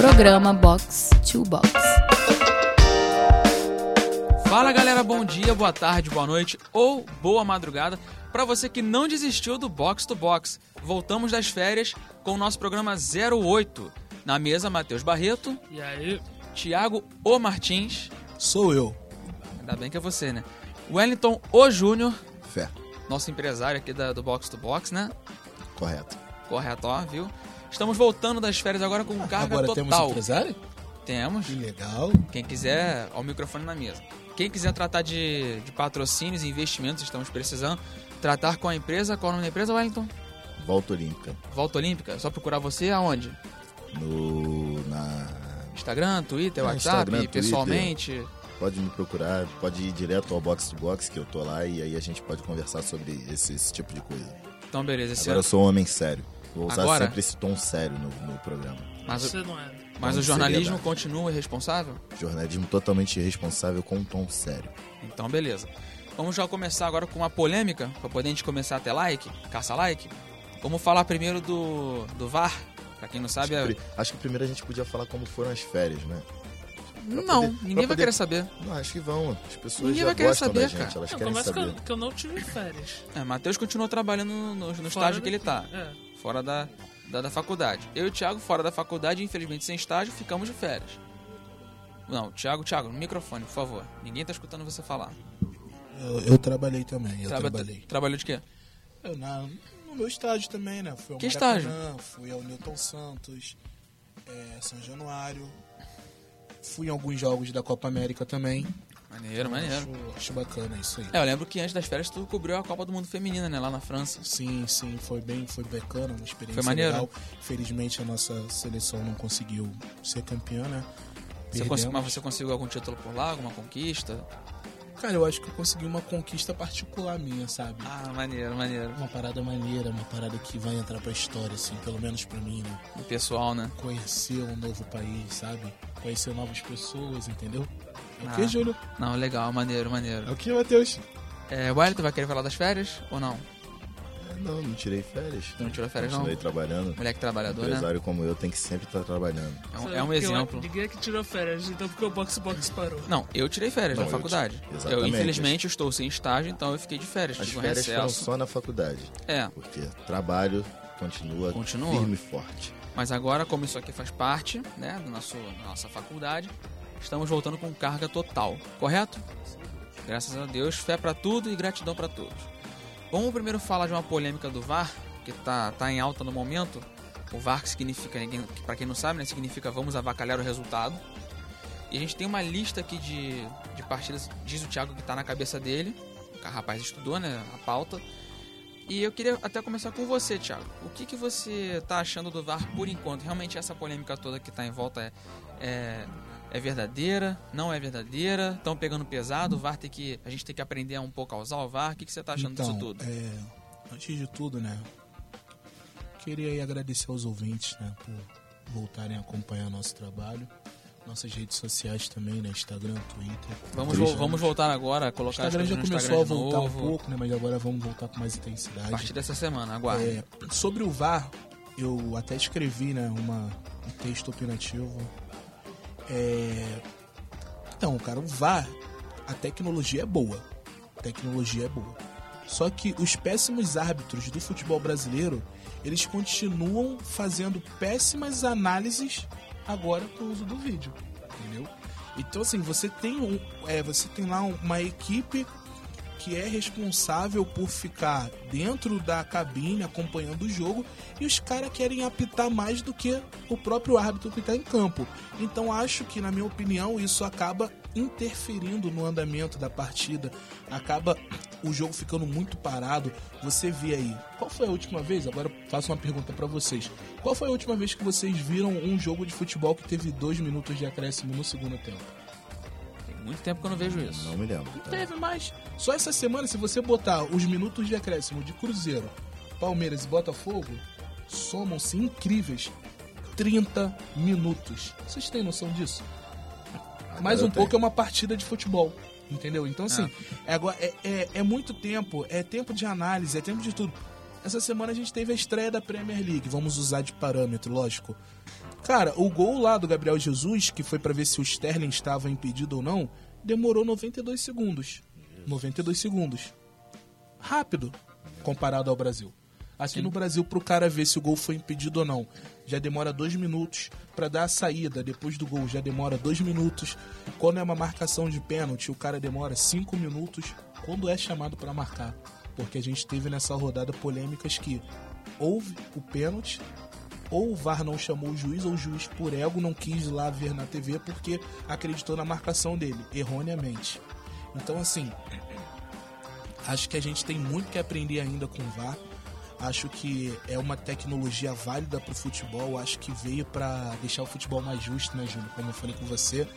Programa Box to Box. Fala galera, bom dia, boa tarde, boa noite ou boa madrugada para você que não desistiu do Box to Box. Voltamos das férias com o nosso programa 08. Na mesa, Matheus Barreto. E aí? Tiago O Martins. Sou eu. Ainda bem que é você, né? Wellington O Júnior. Fé. Nosso empresário aqui da, do Box to Box, né? Correto. Correto, ó, viu? Estamos voltando das férias agora com carga Agora total. temos empresário? Temos. Que legal. Quem quiser, ó, o microfone na mesa. Quem quiser tratar de, de patrocínios e investimentos, estamos precisando. Tratar com a empresa, qual é o nome da empresa, Wellington? Volta Olímpica. Volta Olímpica. Só procurar você aonde? No. Na. Instagram, Twitter, É, WhatsApp, Instagram, Twitter. pessoalmente. Pode me procurar, pode ir direto ao Box to Box, que eu tô lá, e aí a gente pode conversar sobre esse, esse tipo de coisa. Então, beleza. Esse Agora eu ano... sou um homem sério. Vou usar Agora? sempre esse tom sério no, no programa. Mas, Você o- não é. mas o jornalismo seriedade. continua irresponsável? Jornalismo totalmente irresponsável com um tom sério. Então, beleza. Vamos já começar agora com uma polêmica, para poder a gente começar a ter like, caça like. Vamos falar primeiro do, do VAR. Pra quem não sabe, é... Pri- Acho que primeiro a gente podia falar como foram as férias, né? Não, poder- ninguém pra vai poder- querer saber. Não, acho que vão. As pessoas Ninguém já vai querer gostam saber, da gente, cara. elas Não, querem começa que saber. eu, que eu não tive férias. É, Matheus continua trabalhando no, no- estágio que ele tá. É. fora da, da, da faculdade. Eu e o Thiago, fora da faculdade, infelizmente sem estágio, ficamos de férias. Não, Thiago, Thiago, no microfone, por favor. Ninguém tá escutando você falar. Eu, eu trabalhei também, eu Traba- trabalhei. Trabalhou de quê? Eu, na, no meu estágio também, né? Fui ao Que Maracanã, Fui ao Newton Santos, é, São Januário. Fui em alguns jogos da Copa América também. Maneiro, maneiro. Acho, acho bacana isso aí. É, eu lembro que antes das férias tu cobriu a Copa do Mundo Feminina, né? Lá na França. Sim, sim, foi bem, foi bacana, uma experiência Foi maneiro. legal. Felizmente a nossa seleção não conseguiu ser campeã, né? Você Perdemos. cons- mas você conseguiu algum título por lá, alguma conquista? Cara, eu acho que eu consegui uma conquista particular minha, sabe? Ah, maneiro, maneiro. Uma parada maneira, uma parada que vai entrar pra história, assim, pelo menos pra mim, né? O pessoal, né? Conhecer um novo país, sabe? Conhecer novas pessoas, entendeu? É o Ah. que, Júlio? Não, legal, maneiro, maneiro. É o que, Matheus? É, Wellington vai querer falar das férias ou não? Não, não tirei férias. Tu não tirou férias, não? Continuei trabalhando. Moleque trabalhador, né? Empresário como eu tem que sempre estar trabalhando. É um, é um exemplo. Ninguém que tirou férias, então porque o Box Box parou. Não, eu tirei férias Não, na eu faculdade. ti- Eu, exatamente. infelizmente, estou sem estágio, então eu fiquei de férias. As tive um férias foram recesso. só na faculdade. É, Porque trabalho continua, Continua. firme e forte. mas agora, como isso aqui faz parte né, do nosso, da nossa faculdade, estamos voltando com carga total, correto? Graças a Deus, fé pra tudo e gratidão pra todos. Vamos primeiro falar de uma polêmica do VAR, que tá, tá em alta no momento. O VAR que significa, pra quem não sabe, né, significa vamos avacalhar o resultado. E a gente tem uma lista aqui de, de partidas, diz o Thiago que tá na cabeça dele. O rapaz estudou, né, a pauta. E eu queria até começar com você, Thiago. O que, que você tá achando do VAR por enquanto? Realmente essa polêmica toda que tá em volta é, é, é verdadeira? Não é verdadeira? Estão pegando pesado? O VAR tem que. A gente tem que aprender um pouco a usar o VAR? O que, que você tá achando então, disso tudo? é, antes de tudo, né? Queria agradecer aos ouvintes, né? Por voltarem a acompanhar nosso trabalho. Nossas redes sociais também, né? Instagram, Twitter. Vamos, vo- vamos voltar agora a colocar Instagram já no começou Instagram a voltar novo. um pouco, né? Mas agora vamos voltar com mais A intensidade. partir dessa semana, aguarde. É, sobre o VAR, eu até escrevi né, uma, um texto opinativo. É, então, cara, o VAR, a tecnologia é boa. A tecnologia é boa. Só que os péssimos árbitros do futebol brasileiro, eles continuam fazendo péssimas análises agora com o uso do vídeo, entendeu? Então assim, você tem um, é, você tem lá uma equipe que é responsável por ficar dentro da cabine acompanhando o jogo e os caras querem apitar mais do que o próprio árbitro que está em campo. Então acho que, na minha opinião, isso acaba interferindo no andamento da partida, acaba o jogo ficando muito parado. Você vê aí, qual foi a última vez? Agora faço uma pergunta para vocês. Qual foi a última vez que vocês viram um jogo de futebol que teve dois minutos de acréscimo no segundo tempo? Muito tempo que eu não vejo isso. Não me lembro. Não tá? teve mais. Só essa semana, se você botar os minutos de acréscimo de Cruzeiro, Palmeiras e Botafogo, somam-se incríveis 30 minutos. Vocês têm noção disso? Mais eu um pouco é uma partida de futebol. Entendeu? Então, assim, é, agora- é, é, é muito tempo, é tempo de análise, é tempo de tudo. Essa semana a gente teve a estreia da Premier League, vamos usar de parâmetro, lógico. Cara, o gol lá do Gabriel Jesus, que foi pra ver se o Sterling estava impedido ou não, demorou 92 segundos. 92 segundos. Rápido, comparado ao Brasil. Aqui no Brasil, pro cara ver se o gol foi impedido ou não, já demora dois minutos. Pra dar a saída depois do gol, já demora dois minutos. Quando é uma marcação de pênalti, o cara demora cinco minutos. Quando é chamado pra marcar. Porque a gente teve nessa rodada polêmicas que houve o pênalti, ou o VAR não chamou o juiz, ou o juiz por ego não quis ir lá ver na TV porque acreditou na marcação dele, erroneamente. Então, assim, acho que a gente tem muito que aprender ainda com o VAR. Acho que é uma tecnologia válida para o futebol. Acho que veio para deixar o futebol mais justo, né, Júlio? Como eu falei com você.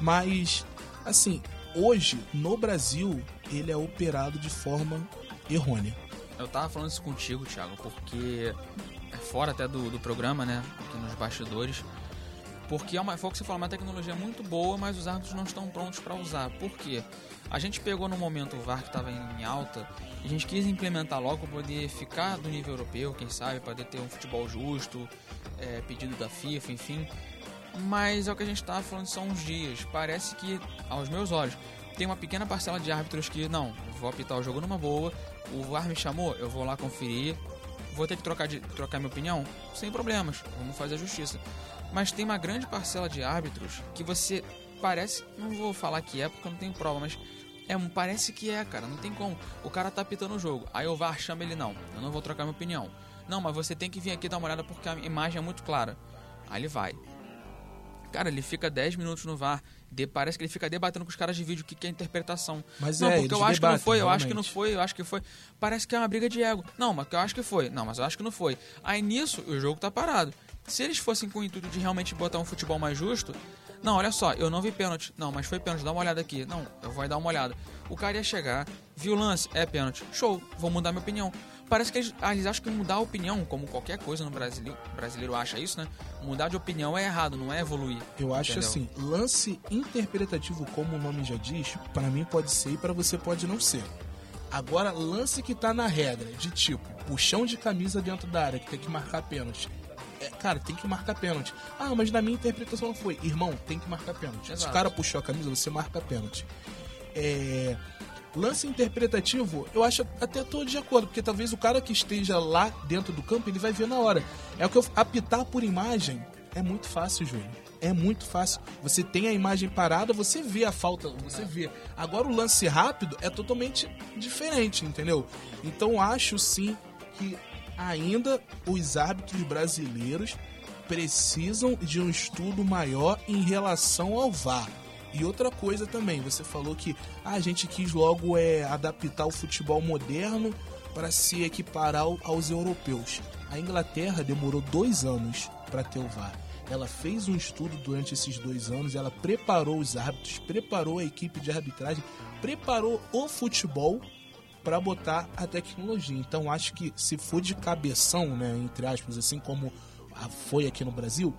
Mas, assim, hoje no Brasil ele é operado de forma errônea. Eu tava falando isso contigo, Thiago, porque fora até do, do programa, né? Aqui nos bastidores. Porque é uma, foi o que você falou, uma tecnologia muito boa, mas os árbitros não estão prontos para usar. Por quê? A gente pegou no momento o VAR que estava em alta a gente quis implementar logo para poder ficar do nível europeu, quem sabe, para poder ter um futebol justo, é, pedido da FIFA, enfim. Mas é o que a gente estava falando são uns dias. Parece que, aos meus olhos, tem uma pequena parcela de árbitros que, não, vou apitar o jogo numa boa, o VAR me chamou, eu vou lá conferir, vou ter que trocar, de, trocar minha opinião? Sem problemas, vamos fazer a justiça. Mas tem uma grande parcela de árbitros que você parece, não vou falar que é porque eu não tenho prova, mas é, parece que é, cara, não tem como. O cara tá apitando o jogo, aí o VAR chama ele, não, eu não vou trocar minha opinião. Não, mas você tem que vir aqui dar uma olhada porque a imagem é muito clara. Aí ele vai. Cara, ele fica 10 minutos no VAR. De, parece que ele fica debatendo com os caras de vídeo o que, que é interpretação. Mas não, é, porque eu acho que não debatem, foi, eu acho que não realmente. foi, eu acho que foi. Parece que é uma briga de ego. Não, mas eu acho que foi. Não, mas eu acho que não foi. Aí nisso, o jogo tá parado. Se eles fossem com o intuito de realmente botar um futebol mais justo, não, olha só, eu não vi pênalti. Não, mas foi pênalti, dá uma olhada aqui. Não, eu vou dar uma olhada. O cara ia chegar, viu o lance, é pênalti. Show, vou mudar minha opinião. Parece que eles, acham que mudar a opinião, como qualquer coisa no brasileiro, o brasileiro acha isso, né? Mudar de opinião é errado, não é evoluir. Eu acho Entendeu? assim, lance interpretativo, como o nome já diz, pra mim pode ser e pra você pode não ser. Agora, lance que tá na regra, de tipo, puxão de camisa dentro da área, que tem que marcar pênalti. É, cara, tem que marcar pênalti. Ah, mas na minha interpretação não foi. Irmão, tem que marcar pênalti. Se Exato. o cara puxou a camisa, você marca pênalti. É, Lance interpretativo, eu acho até tô de acordo, porque talvez o cara que esteja lá dentro do campo, ele vai ver na hora. É o que eu apitar por imagem é muito fácil, Júlio. É muito fácil. Você tem a imagem parada, você vê a falta, você vê. Agora o lance rápido é totalmente diferente, entendeu? Então acho sim que ainda os árbitros brasileiros precisam de um estudo maior em relação ao VAR. E outra coisa também, você falou que ah, a gente quis logo é, adaptar o futebol moderno para se equiparar ao- aos europeus. A Inglaterra demorou dois anos para ter o VAR. Ela fez um estudo durante esses dois anos, ela preparou os árbitros, preparou a equipe de arbitragem, preparou o futebol para botar a tecnologia. Então acho que se for de cabeção, né, entre aspas, assim como foi aqui no Brasil,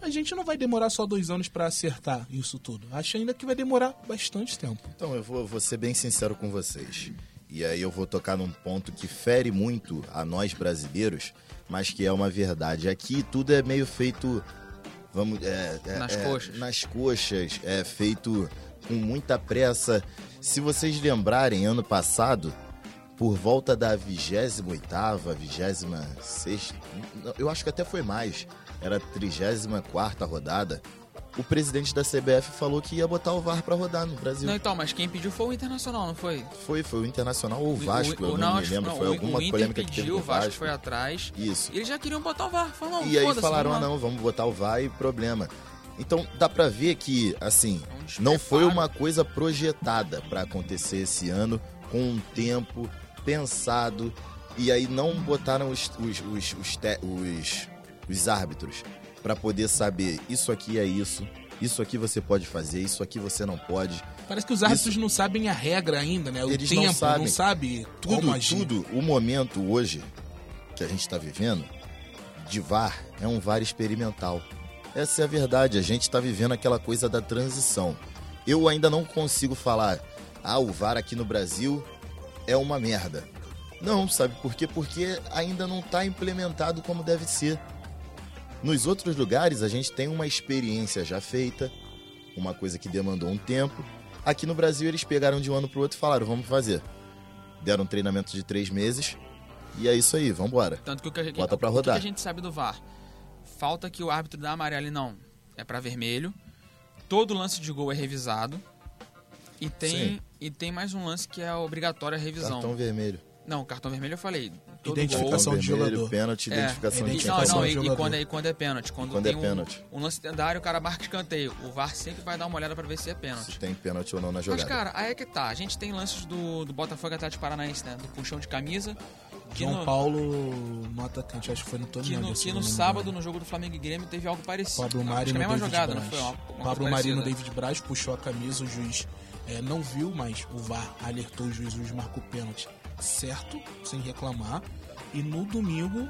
a gente não vai demorar só dois anos para acertar isso tudo. Acho ainda que vai demorar bastante tempo. Então, eu vou, vou ser bem sincero com vocês. E aí eu vou tocar num ponto que fere muito a nós brasileiros, mas que é uma verdade. Aqui tudo é meio feito. Vamos, é, é- Nas é, coxas. Nas coxas, é feito com muita pressa. Se vocês lembrarem, ano passado, por volta da 28ª, 26 eu acho que até foi mais, era a 34ª rodada, o presidente da CBF falou que ia botar o VAR pra rodar no Brasil. Não, então, mas quem pediu foi o Internacional, não foi? Foi, foi o Internacional ou o Vasco, eu o, não, me acho- lembro. não, foi o- alguma o polêmica que pediu, teve com o Vasco foi atrás. Isso. E eles já queriam botar o VAR. Falaram, E aí falaram, ah não, vamos botar o VAR e problema. Então dá pra ver que, assim, É um não foi uma coisa projetada pra acontecer esse ano, com um tempo pensado, e aí não botaram os, os, os, os, te- os- os árbitros pra poder saber isso aqui é isso, isso aqui você pode fazer, isso aqui você não pode. Parece que os árbitros não sabem a regra ainda, né? O Eles tempo, não não, sabem. sabe Tudo, como agir. tudo, o momento hoje que a gente está vivendo de VAR é um VAR experimental. Essa é a verdade, a gente está vivendo aquela coisa da transição. Eu ainda não consigo falar, ah, o VAR aqui no Brasil é uma merda. Não, sabe por quê? Porque ainda não está implementado como deve ser. Nos outros lugares, a gente tem uma experiência já feita, uma coisa que demandou um tempo. Aqui no Brasil, eles pegaram de um ano para o outro e falaram: vamos fazer. Deram um treinamento de três meses e é isso aí, vamos embora. Tanto que o que, a gente- Bota pra o que rodar. a gente sabe do VAR? Falta que o árbitro dá amarelo e não. É pra vermelho. Todo lance de gol é revisado. E tem, Sim. e tem mais um lance que é obrigatória a revisão. Cartão vermelho. Não, cartão vermelho eu falei. Todo Identificação gol. de vermelho, jogador. pênalti, É, identificação de E, não, não, de e, e jogador. quando é, e quando é pênalti. Quando, Quando tem é um, pênalti. um lance dentro da área, o cara marca escanteio. O VAR sempre vai dar uma olhada pra ver se é pênalti. Se tem pênalti ou não na Mas, jogada. cara, aí é que tá. A gente tem lances do, do Botafogo Atlético Paranaense, né? Do puxão de camisa. Que João no, Paulo no atacante, acho que foi no Tony que no, que no sábado, no jogo do Flamengo e Grêmio, teve algo parecido. Pablo Acho Mari que no é a mesma David jogada, Braz. não foi? Uma, Pablo Mari no parecida. David Braz puxou a camisa, o juiz é, não viu, mas o VAR alertou o juiz, o juiz marcou pênalti certo, sem reclamar. E no domingo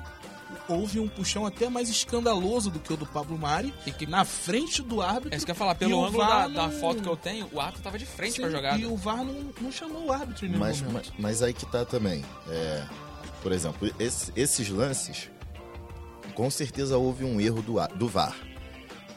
houve um puxão até mais escandaloso do que o do Pablo Mari, E que- na frente do árbitro. É isso que eu ia falar, pelo ângulo da, da não- foto que eu tenho, o árbitro tava de frente Sim, pra jogada. E o VAR não, não chamou o árbitro em nenhum Mas, momento. mas, mas aí que tá também. É, por exemplo, esse- esses lances, com certeza houve um erro do, do VAR.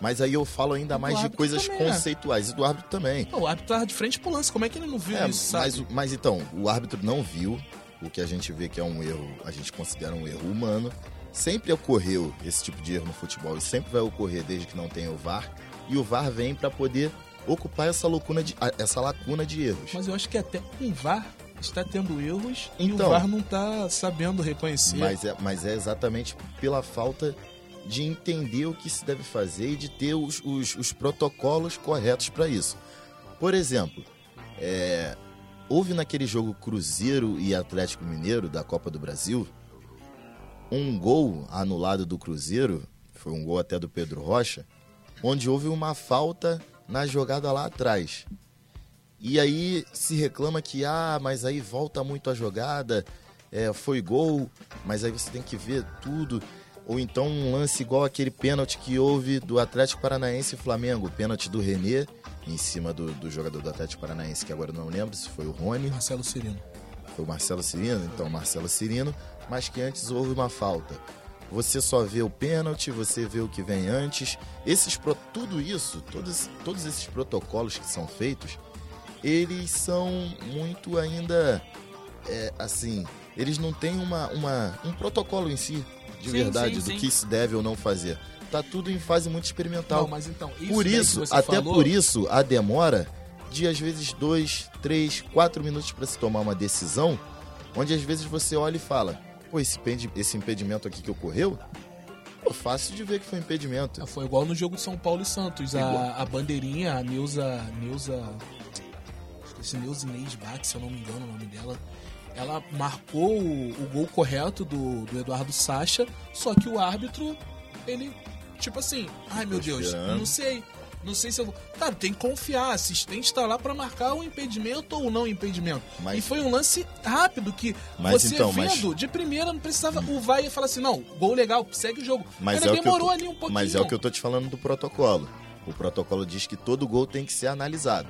Mas aí eu falo ainda mais de coisas também, né? conceituais. E do árbitro também. O árbitro tava de frente pro lance, como é que ele não viu É, isso, sabe? mas, mas então, o árbitro não viu o que a gente vê que é um erro, a gente considera um erro humano. Sempre ocorreu esse tipo de erro no futebol e sempre vai ocorrer desde que não tenha o VAR. E o VAR vem para poder ocupar essa lacuna de, essa lacuna de erros. Mas eu acho que até com o VAR está tendo erros e Então. o VAR não tá sabendo reconhecer. Mas é, mas é exatamente pela falta de entender o que se deve fazer e de ter os, os, os protocolos corretos para isso. Por exemplo, é, houve naquele jogo Cruzeiro e Atlético Mineiro da Copa do Brasil um gol anulado do Cruzeiro, foi um gol até do Pedro Rocha, onde houve uma falta na jogada lá atrás. E aí se reclama que, ah, mas aí volta muito a jogada, é, foi gol, mas aí você tem que ver tudo. Ou então um lance igual aquele pênalti que houve do Atlético Paranaense e Flamengo, o pênalti do Renê em cima do, do jogador do Atlético Paranaense, que agora não lembro se foi o Rony, Marcelo Cirino. foi o Marcelo Cirino, então Marcelo Cirino, mas que antes houve uma falta. Você só vê o pênalti, você vê o que vem antes. Esses pro- tudo isso, todos, todos esses protocolos que são feitos, eles são muito ainda é, assim, eles não têm uma, uma, um protocolo em si, de Sim, verdade, sim, do sim. que se deve ou não fazer. Tá tudo em fase muito experimental. Não, mas então, isso por isso, até falou, por isso, a demora de às vezes dois, três, quatro minutos para se tomar uma decisão, onde às vezes você olha e fala: pô, esse, esse impedimento aqui que ocorreu, pô, fácil de ver que foi impedimento. Foi igual no jogo de São Paulo e Santos. A, a bandeirinha, a Neuza. Neuza. Esqueci, Neuza Inês Bach, se eu não me engano o nome dela. Ela marcou o, o gol correto do, do Eduardo Sacha, só que o árbitro, ele, tipo assim, ai meu Deus, não sei. Não sei se eu vou. Cara, tem que confiar. Assistente tá lá pra marcar o impedimento ou não impedimento. Mas- E foi um lance rápido que Mas você então, mas- vendo, de primeira não precisava. O vai ia falar assim: não, gol legal, segue o jogo. Mas Cara, é, demorou tô- ali um pouquinho. mas é o que eu tô te falando do protocolo. O protocolo diz que todo gol tem que ser analisado.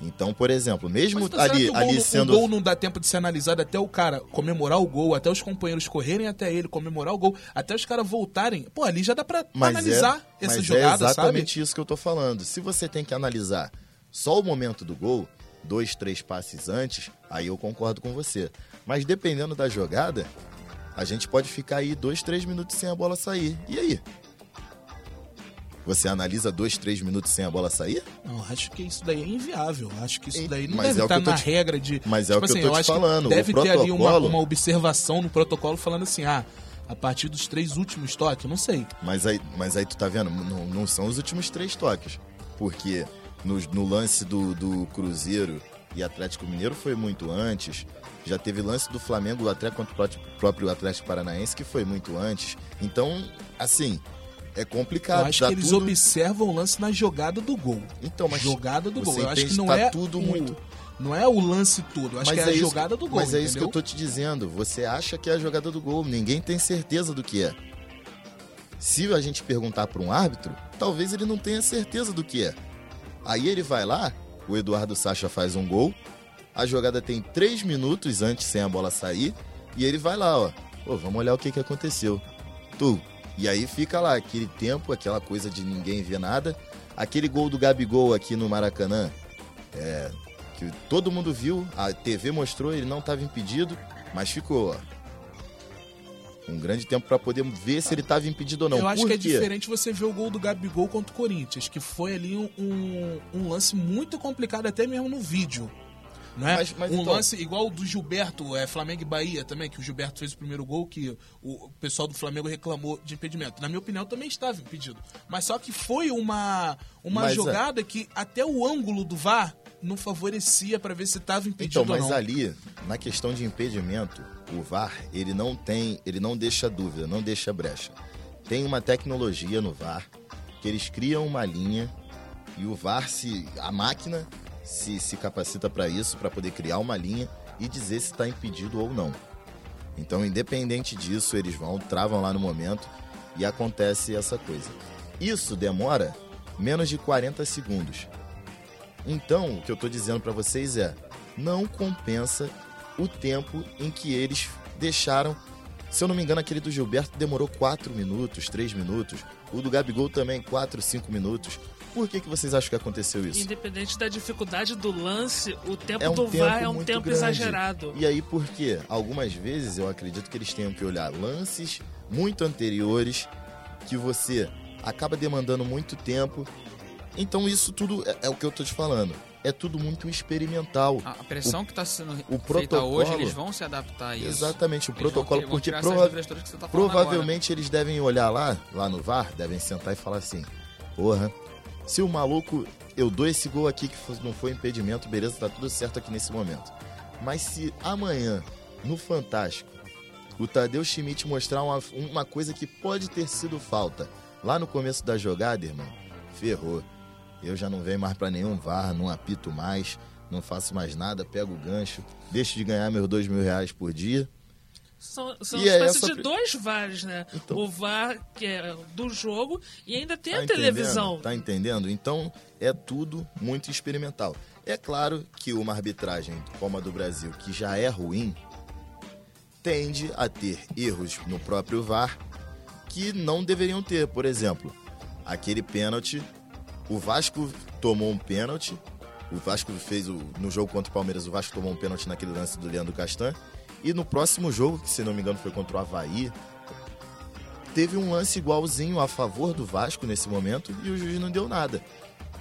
Então, por exemplo, mesmo será ali, gol, ali sendo. o gol não dá tempo de ser analisado até o cara comemorar o gol, até os companheiros correrem até ele, comemorar o gol, até os caras voltarem. Pô, ali já dá pra Mas analisar é, essa mas jogada, é sabe? exatamente isso que eu tô falando. Se você tem que analisar só o momento do gol, dois, três passes antes, aí eu concordo com você. Mas dependendo da jogada, a gente pode ficar aí dois, três minutos sem a bola sair. E aí? Você analisa dois, três minutos sem a bola sair? Não, acho que isso daí é inviável. Acho que isso daí não mas deve é que estar eu na te- regra de. Mas é tipo o que eu assim, tô te falando, Deve ter ali uma, protocolo- uma observação no protocolo falando assim, ah, a partir dos três últimos toques, não sei. Mas aí, mas aí tu tá vendo? Não, não são os últimos três toques. Porque no, no lance do, do Cruzeiro e Atlético Mineiro foi muito antes. Já teve lance do Flamengo até contra o pró- próprio Atlético Paranaense que foi muito antes. Então, assim, é Eu complicado. acho tá que eles tudo... observam o lance na jogada do gol. Então, mas jogada do gol. Eu acho que não tá é tudo o- muito- Não é o lance todo, eu acho que é a isso- jogada do gol. Mas é isso que eu entendeu? tô te dizendo. Você acha que é a jogada do gol. Ninguém tem certeza do que é. Se a gente perguntar para um árbitro, talvez ele não tenha certeza do que é. Aí ele vai lá, o Eduardo Sacha faz um gol, a jogada tem três minutos antes sem a bola sair, e ele vai lá, ó. Pô, vamos olhar o que, que aconteceu. Tu, E aí fica lá aquele tempo, aquela coisa de ninguém ver nada. Aquele gol do Gabigol aqui no Maracanã, é, que todo mundo viu, a TV mostrou, ele não estava impedido, mas ficou ó, um grande tempo para poder ver se ele estava impedido ou não. Eu acho Por que é quê? diferente você ver o gol do Gabigol contra o Corinthians, que foi ali um, um lance muito complicado até mesmo no vídeo. Não é? Mas- mas um então- lance igual o do Gilberto, é, Flamengo e Bahia também, que o Gilberto fez o primeiro gol, que o pessoal do Flamengo reclamou de impedimento. Na minha opinião, também estava impedido. Mas só que foi uma, uma Mas, é- jogada que até o ângulo do VAR não favorecia para ver se estava impedido Então, mas ou não. ali, na questão de impedimento, o VAR, ele não tem, ele não deixa dúvida, não deixa brecha. Tem uma tecnologia no VAR que eles criam uma linha e o VAR se a máquina se, se capacita para isso, para poder criar uma linha e dizer se está impedido ou não. Então, independente disso, eles vão, travam lá no momento e acontece essa coisa. Isso demora menos de 40 segundos. Então, o que eu tô dizendo para vocês é: não compensa o tempo em que eles deixaram. Se eu não me engano, aquele do Gilberto demorou 4 minutos, 3 minutos. O do Gabigol também, 4, 5 minutos. Por que, que vocês acham que aconteceu isso? Independente da dificuldade do lance, o tempo É um do tempo VAR é um tempo grande. exagerado. E aí, por quê? Algumas vezes eu acredito que eles tenham que olhar lances muito anteriores que você acaba demandando muito tempo. Então, isso tudo é, é o que eu tô te falando. É tudo muito experimental. A pressão que está sendo o feita protocolo- hoje, eles vão se adaptar a isso. Exatamente, o Eles protocolo, vão porque prova- tá provavelmente eles devem olhar lá, lá no VAR, devem sentar e falar assim: porra, se o maluco, eu dou esse gol aqui que não foi impedimento, beleza, tá tudo certo aqui nesse momento. Mas se amanhã, no Fantástico, o Tadeu Schmidt mostrar uma, uma coisa que pode ter sido falta lá no começo da jogada, irmão, ferrou. Eu já não venho mais pra nenhum VAR, não apito mais, não faço mais nada, pego o gancho, deixo de ganhar meus dois mil reais por dia. São, são E uma é espécie de dois VARs, né? Então. O VAR, que é do jogo, e ainda tem Tá a televisão. Tá entendendo? Então é tudo muito experimental. É claro que uma arbitragem como a do Brasil, que já é ruim, tende a ter erros no próprio VAR que não deveriam ter. Por exemplo, aquele pênalti, o Vasco tomou um pênalti. O Vasco fez o, no jogo contra o Palmeiras, o Vasco tomou um pênalti naquele lance do Leandro Castan. E no próximo jogo, que se não me engano foi contra o Havaí, teve um lance igualzinho a favor do Vasco nesse momento e o juiz não deu nada.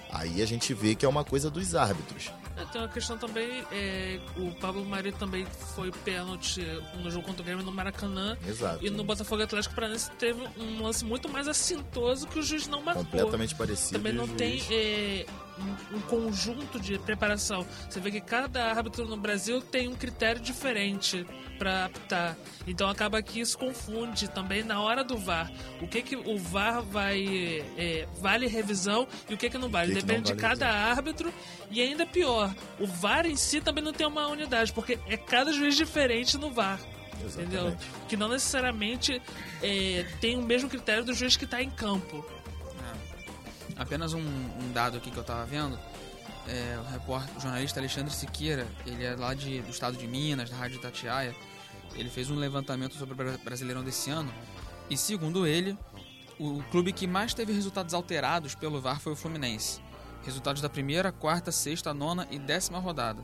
Aí a gente vê que é uma coisa dos árbitros. É, Tem uma questão também, é, o Pablo Mari também foi pênalti no jogo contra o Grêmio no Maracanã. Exato. E no Botafogo Atlético Paranaense teve um lance muito mais assintoso que o juiz não marcou. Completamente parecido. Também não tem é, um, um conjunto de preparação. Você vê que cada árbitro no Brasil tem um critério diferente para apitar. Então acaba que isso confunde também na hora do VAR. O que que o VAR vai é, vale revisão e o que que não vale. Que que Depende não de vale cada árbitro e ainda pior, o VAR em si também não tem uma unidade, porque é cada juiz diferente no VAR. Entendeu? Exatamente. Que não necessariamente é, tem o mesmo critério do juiz que está em campo. Apenas um, um dado aqui que eu tava vendo. É, o, repórter, o jornalista Alexandre Siqueira, ele é lá de, do estado de Minas, da Rádio Itatiaia. Ele fez um levantamento sobre o Bra- Brasileirão desse ano. E segundo ele, o clube que mais teve resultados alterados pelo VAR foi o Fluminense. Resultados da primeira, quarta, sexta, nona e décima rodada.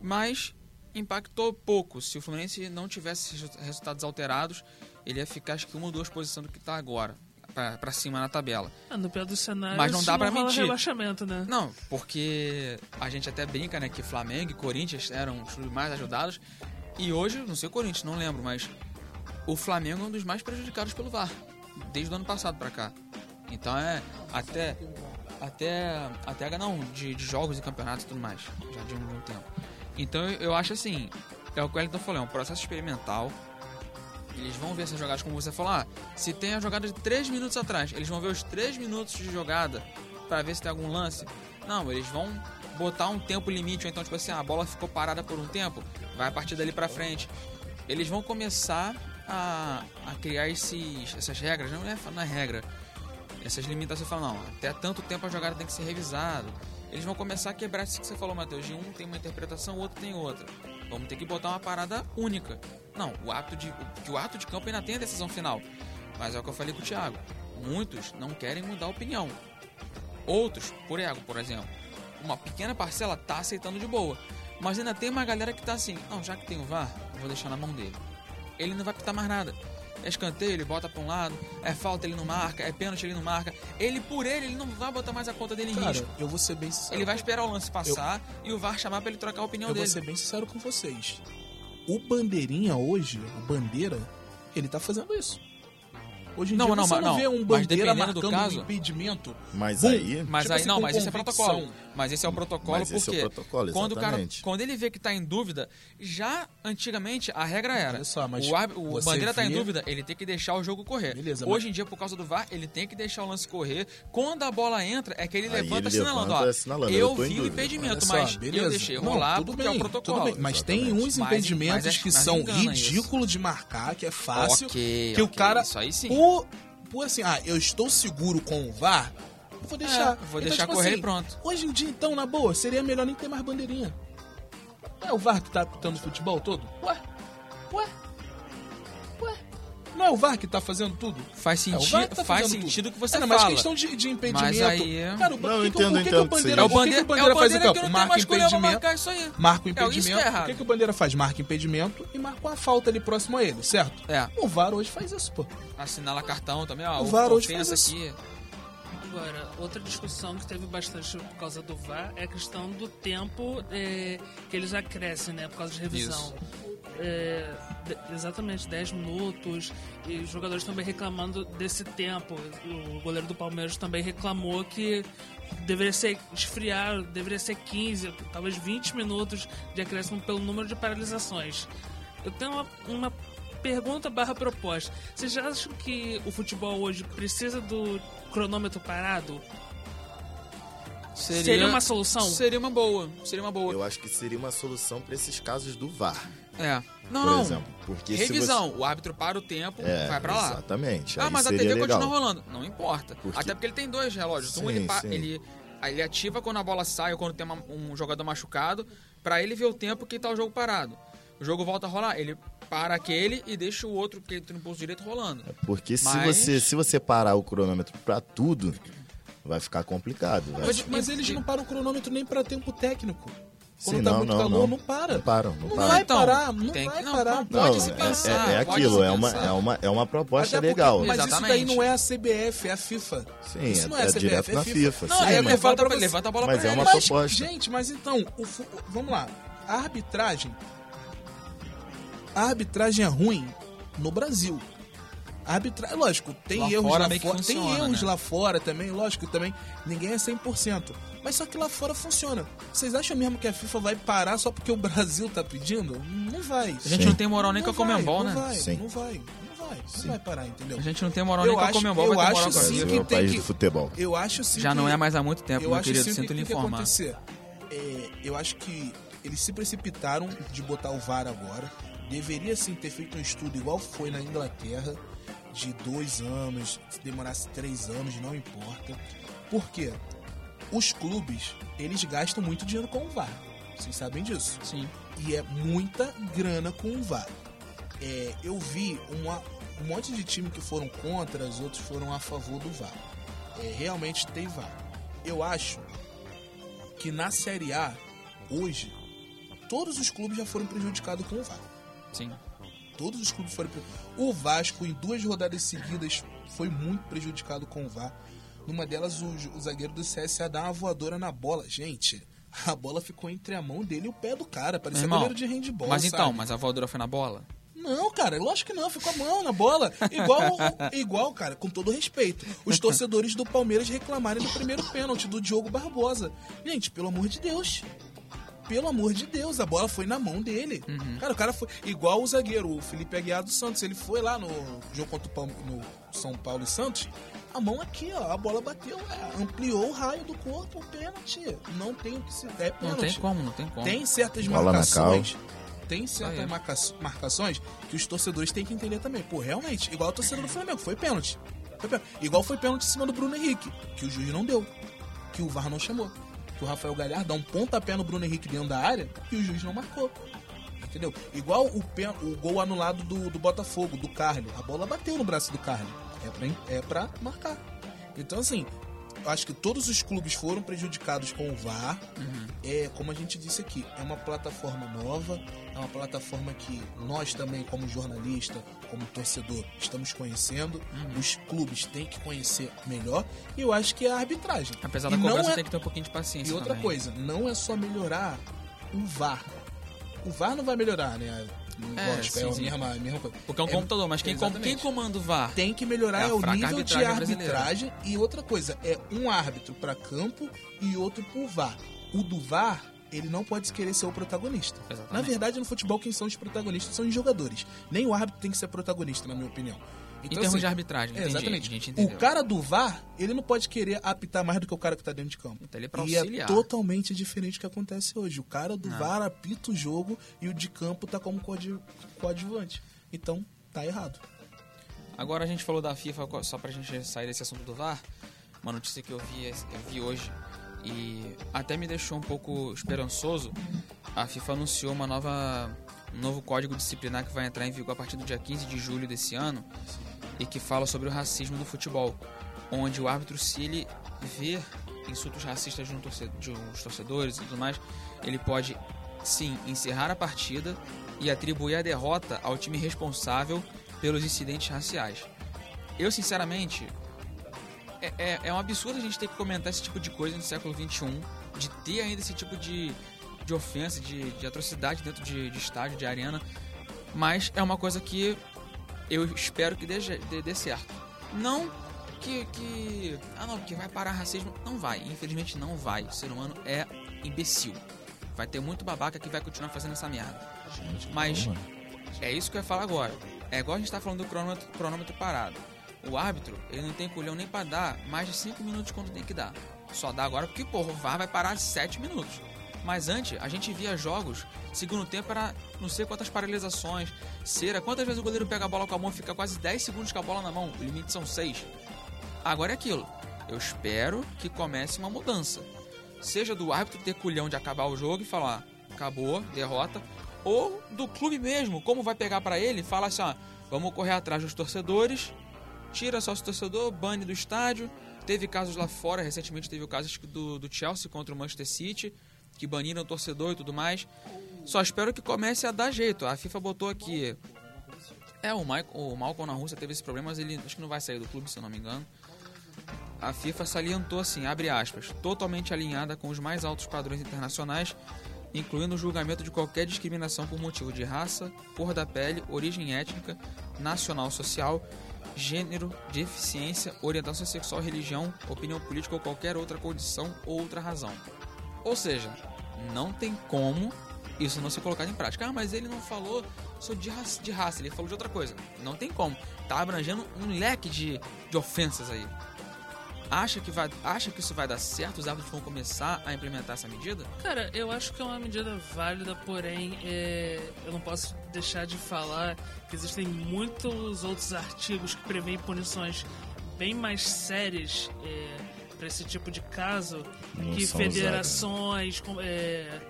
Mas impactou pouco. Se o Fluminense não tivesse resu- resultados alterados, ele ia ficar acho que uma ou duas posições do que está agora, pra pra cima na tabela. Ah, no pior dos cenários, Mas não dá pra rola mentir. rebaixamento, né? Não, porque a gente até brinca, né, que Flamengo e Corinthians eram os clubes mais ajudados. E hoje, não sei o Corinthians, não lembro, mas o Flamengo é um dos mais prejudicados pelo VAR, desde o ano passado pra cá. Então é até até até não de, de jogos e campeonatos e tudo mais, já de um bom tempo. Então eu, acho assim, é o que o Wellington falou, é um processo experimental. Eles vão ver essas jogadas, como você falou, ah, se tem a jogada de 3 minutos atrás, eles vão ver os 3 minutos de jogada pra ver se tem algum lance. Não, eles vão botar um tempo limite, ou então, tipo assim, ah, a bola ficou parada por um tempo, vai a partir dali pra frente. Eles vão começar a, a criar esses, essas regras, não é, não é regra, essas limitações, falam, não, até tanto tempo a jogada tem que ser revisada. Eles vão começar a quebrar isso que você falou, Matheus, de um tem uma interpretação, o outro tem outra. Vamos ter que botar uma parada única. Não, o ato de, que o ato de campo ainda tem a decisão final. Mas é o que eu falei com o Thiago. Muitos não querem mudar a opinião. Outros, por ego, por exemplo, uma pequena parcela tá aceitando de boa. Mas ainda tem uma galera que tá assim, não, já que tem o VAR, vou deixar na mão dele. Ele não vai pitar mais nada. É escanteio, ele bota pra um lado, é falta, ele não marca, é pênalti, ele não marca. Ele, por ele, ele não vai botar mais a conta dele em Cara, risco. eu vou ser bem sincero. Ele vai esperar o lance passar e o VAR chamar pra ele trocar a opinião Eu vou dele. ser bem sincero com vocês. O Bandeirinha hoje, o Bandeira, ele tá fazendo isso. Hoje em Não, dia não, você mas não não. vê um Mas Bandeira dependendo do marcando caso- um impedimento. Mas Bum. aí. Mas Tipo aí assim, não, mas esse é protocolo. Mas esse é o protocolo Mas esse porque é o protocolo, quando o cara, quando ele vê que tá em dúvida, já antigamente a regra era, só, mas o, o bandeira tá em dúvida, ele tem que deixar o jogo correr. Beleza, Hoje em dia por causa do VAR, ele tem que deixar o lance correr. Quando a bola entra, é que ele Aí levanta ele assinalando, levanta ó. assinalando, eu vi o impedimento, mas só, eu deixei Não, rolar tudo porque bem, é o protocolo. Mas tem uns Mas- impedimentos mas é- que mas são ridículos de marcar, que é fácil. Que o cara, isso aí sim. Por, por assim, ah, eu estou seguro com o VAR, vou deixar. É, vou Então, deixar tipo correr assim, e pronto. Hoje em dia, então, na boa, seria melhor nem ter mais bandeirinha. É o VAR que tá apitando o futebol todo? Ué? Ué? Não é o VAR que tá fazendo tudo? Faz É, o sentido, VAR que tá faz sentido tudo. o que você é, não, fala. Mas questão de, de impedimento. Mas aí- Cara, o Não, que, eu que, o- entendo, o que, que entendo o que Bandeira, É o o que, que bandeira, o bandeira é o faz em bandeira campo? que Marca impedimento. marcar isso aí. Marca o É, isso que é impedimento. o que, que o Bandeira faz? Marca o impedimento e marca uma falta ali próximo a ele, certo? É, O VAR hoje faz isso, pô. assinala cartão também, ó. O VAR hoje faz isso. aqui. Agora, outra discussão que teve bastante por causa do VAR é a questão do tempo é, que eles acrescem, né? Por causa de revisão. É, exatamente, 10 minutos. E os jogadores também reclamando desse tempo. O goleiro do Palmeiras também reclamou que deveria ser esfriar, deveria ser 15, talvez 20 minutos de acréscimo pelo número de paralisações. Eu tenho uma, uma pergunta barra proposta. Vocês acham que o futebol hoje precisa do cronômetro parado? Seria uma solução? Seria uma boa. Seria uma boa. Eu acho que seria uma solução para esses casos do VAR, É. Não, por não. exemplo. Porque se Revisão. O árbitro para o tempo, você... É, vai pra lá. Exatamente. Ah, aí mas a TV legal. continua rolando. Não importa. Por quê? Até porque ele tem dois relógios. um Sim, ele, pa- ele, ele ativa quando a bola sai ou quando tem uma- um jogador machucado, pra ele ver o tempo que tá o jogo parado. O jogo volta a rolar, ele para aquele e deixa o outro que ele tem no pulso direito rolando. Porque se, Mas- você, se você parar o cronômetro pra tudo, vai ficar complicado. Mas, mas eles não param o cronômetro nem pra tempo técnico. Quando Sim, tá não, muito não, calor, não. não, para. Não param, não Não param. vai Então, parar, não tem vai parar. não, Não, Pode se é- pensar, é, é aquilo, é uma, é, uma, é uma proposta Até porque- legal. Mas isso daí Exatamente. não é a CBF, é a FIFA. Sim, isso é, não é, é CBF, direto é na FIFA. FIFA. Não, sim, eu mas- levanta, pra levanta a bola Mas pra é uma Mas, proposta. gente, mas então, o vamos lá. A arbitragem. A arbitragem é ruim no Brasil. A arbitragem, lógico, tem Lá erros fora lá fora. Tem erros né? lá fora também, lógico, também. Ninguém é 100%. Mas só que lá fora funciona. Vocês acham mesmo que a FIFA vai parar só porque o Brasil tá pedindo? Não vai. A gente Sim. não tem moral nem com a Comembol, não né? Vai, Sim. Não vai, não vai. Não vai parar, entendeu? A gente não tem moral Eu nem com a acho- Comembol, eu vai ter moral acho com a sim. Brasil é o tem país que- do futebol. Eu acho sim Já que- não é mais há muito tempo, eu meu acho querido, assim, sinto que, lhe que que informar. acontecer? É, eu acho que eles se precipitaram de botar o VAR agora. Deveria sim ter feito um estudo igual foi na Inglaterra, de dois anos, se demorasse três anos, não importa. Por quê? Os clubes, eles gastam muito dinheiro com o VAR. Vocês sabem disso. Sim. E é muita grana com o VAR. É, eu vi uma- um monte de time que foram contra, os outros foram a favor do VAR. É, realmente tem VAR. Eu acho que na Série A, hoje, todos os clubes já foram prejudicados com o VAR. Sim. Todos os clubes foram prejudicados. O Vasco, em duas rodadas seguidas, foi muito prejudicado com o VAR. Numa delas, o, o zagueiro do CSA dá uma voadora na bola. Gente, a bola ficou entre a mão dele e o pé do cara. Parecia irmão, goleiro de handball, Mas então, sabe? mas a voadora foi na bola? Não, cara, lógico que não, ficou a mão na bola. Igual, igual, cara, com todo respeito, os torcedores do Palmeiras reclamarem do primeiro pênalti do Diogo Barbosa. Gente, pelo amor de Deus. Pelo amor de Deus, a bola foi na mão dele. Cara, o cara foi igual o zagueiro, o Felipe Aguiar do Santos. Ele foi lá no jogo contra o Palme- no São Paulo e Santos. A mão aqui, ó, a bola bateu, é, ampliou o raio do corpo, o pênalti. Não tem o que se. É pênalti. Não tem como, não tem como. Tem certas Bola marcações. Tem certas marca- marcações que os torcedores têm que entender também. Pô, realmente, igual o torcedor do Flamengo, foi pênalti. Foi pênalti. Igual foi pênalti em cima do Bruno Henrique, que o juiz não deu. Que o VAR não chamou. Que o Rafael Galhardo dá um pontapé no Bruno Henrique dentro da área e o juiz não marcou. Entendeu? Igual o, pen- o gol anulado do, do Botafogo, do Carly. A bola bateu no braço do Carly. É pra, é pra marcar. Então, assim, eu acho que todos os clubes foram prejudicados com o VAR. É, como a gente disse aqui, é uma plataforma nova, é uma plataforma que nós também, como jornalista, como torcedor, estamos conhecendo. Os clubes têm que conhecer melhor. E eu acho que é a arbitragem. Apesar E da não cobrança, é- tem que ter um pouquinho de paciência e outra também. coisa, não é só melhorar o VAR. O VAR não vai melhorar, né? É, Lógico, sim, é a sim. mesma, a mesma coisa. Porque é um É- computador, mas quem, com- quem comanda o VAR? Tem que melhorar É é o nível de arbitragem brasileira. E outra coisa, é um árbitro para campo e outro pro VAR. O do VAR, ele não pode querer ser o protagonista. Exatamente. Na verdade, no futebol, quem são os protagonistas são os jogadores. Nem o árbitro tem que ser protagonista, na minha opinião. Em Então, termos assim, de arbitragem, é, entendi, exatamente. a gente o cara do VAR, ele não pode querer apitar mais do que o cara que tá dentro de campo. Então ele é pra e é auxiliar. totalmente diferente do que acontece hoje. O cara do Não. VAR apita o jogo e o de campo tá como coadju- coadjuvante. Então, tá errado. Agora a gente falou da FIFA, só pra gente sair desse assunto do VAR, uma notícia que eu vi, eu vi hoje e até me deixou um pouco esperançoso. A FIFA anunciou uma nova, um novo código disciplinar que vai entrar em vigor a partir do dia 15 de julho desse ano e que fala sobre o racismo no futebol, onde o árbitro, se ele vê insultos racistas de, um torce- de uns torcedores e tudo mais, ele pode sim encerrar a partida e atribuir a derrota ao time responsável pelos incidentes raciais. Eu, sinceramente, é, é, é um absurdo a gente ter que comentar esse tipo de coisa no século XXI, de ter ainda esse tipo de, de ofensa, de, de atrocidade dentro de, de estádio, de arena, mas é uma coisa que eu espero que dê, dê, dê certo. Não que, que. Ah, não, que vai parar racismo. Não vai, infelizmente não vai. O ser humano é imbecil. Vai ter muito babaca que vai continuar fazendo essa merda. Mas é isso que eu ia falar agora. É igual a gente tá falando do cronômetro, cronômetro parado. O árbitro, ele não tem culhão nem pra dar mais de 5 minutos quando tem que dar. Só dá agora porque, porra, o VAR vai parar 7 minutos. Mas antes, a gente via jogos, segundo tempo era não sei quantas paralisações, cera. Quantas vezes o goleiro pega a bola com a mão fica quase 10 segundos com a bola na mão? O limite são 6. Agora é aquilo. Eu espero que comece uma mudança. Seja do árbitro ter culhão de acabar o jogo e falar, acabou, derrota. Ou do clube mesmo, como vai pegar pra ele fala assim, ó, vamos correr atrás dos torcedores, tira sócio torcedor, bane do estádio. Teve casos lá fora, recentemente teve o caso do, do Chelsea contra o Manchester City, que baniram o torcedor e tudo mais. Só espero que comece a dar jeito. A FIFA botou aqui. É, o, Michael, o Malcolm na Rússia teve esse problema, mas ele acho que não vai sair do clube, se eu não me engano. A FIFA salientou assim, abre aspas, totalmente alinhada com os mais altos padrões internacionais, incluindo o julgamento de qualquer discriminação por motivo de raça, cor da pele, origem étnica, nacional social, gênero, deficiência, orientação sexual, religião, opinião política ou qualquer outra condição ou outra razão. Ou seja, não tem como isso não ser colocado em prática. Ah, mas ele não falou sobre de raça, de raça, ele falou de outra coisa. Não tem como. Tá abrangendo um leque de, de ofensas aí. Acha que, vai, acha que isso vai dar certo? Os árbitros vão começar a implementar essa medida? Cara, eu acho que é uma medida válida, porém é, eu não posso deixar de falar que existem muitos outros artigos que prevêem punições bem mais sérias para esse tipo de caso Não que são federações, com- é,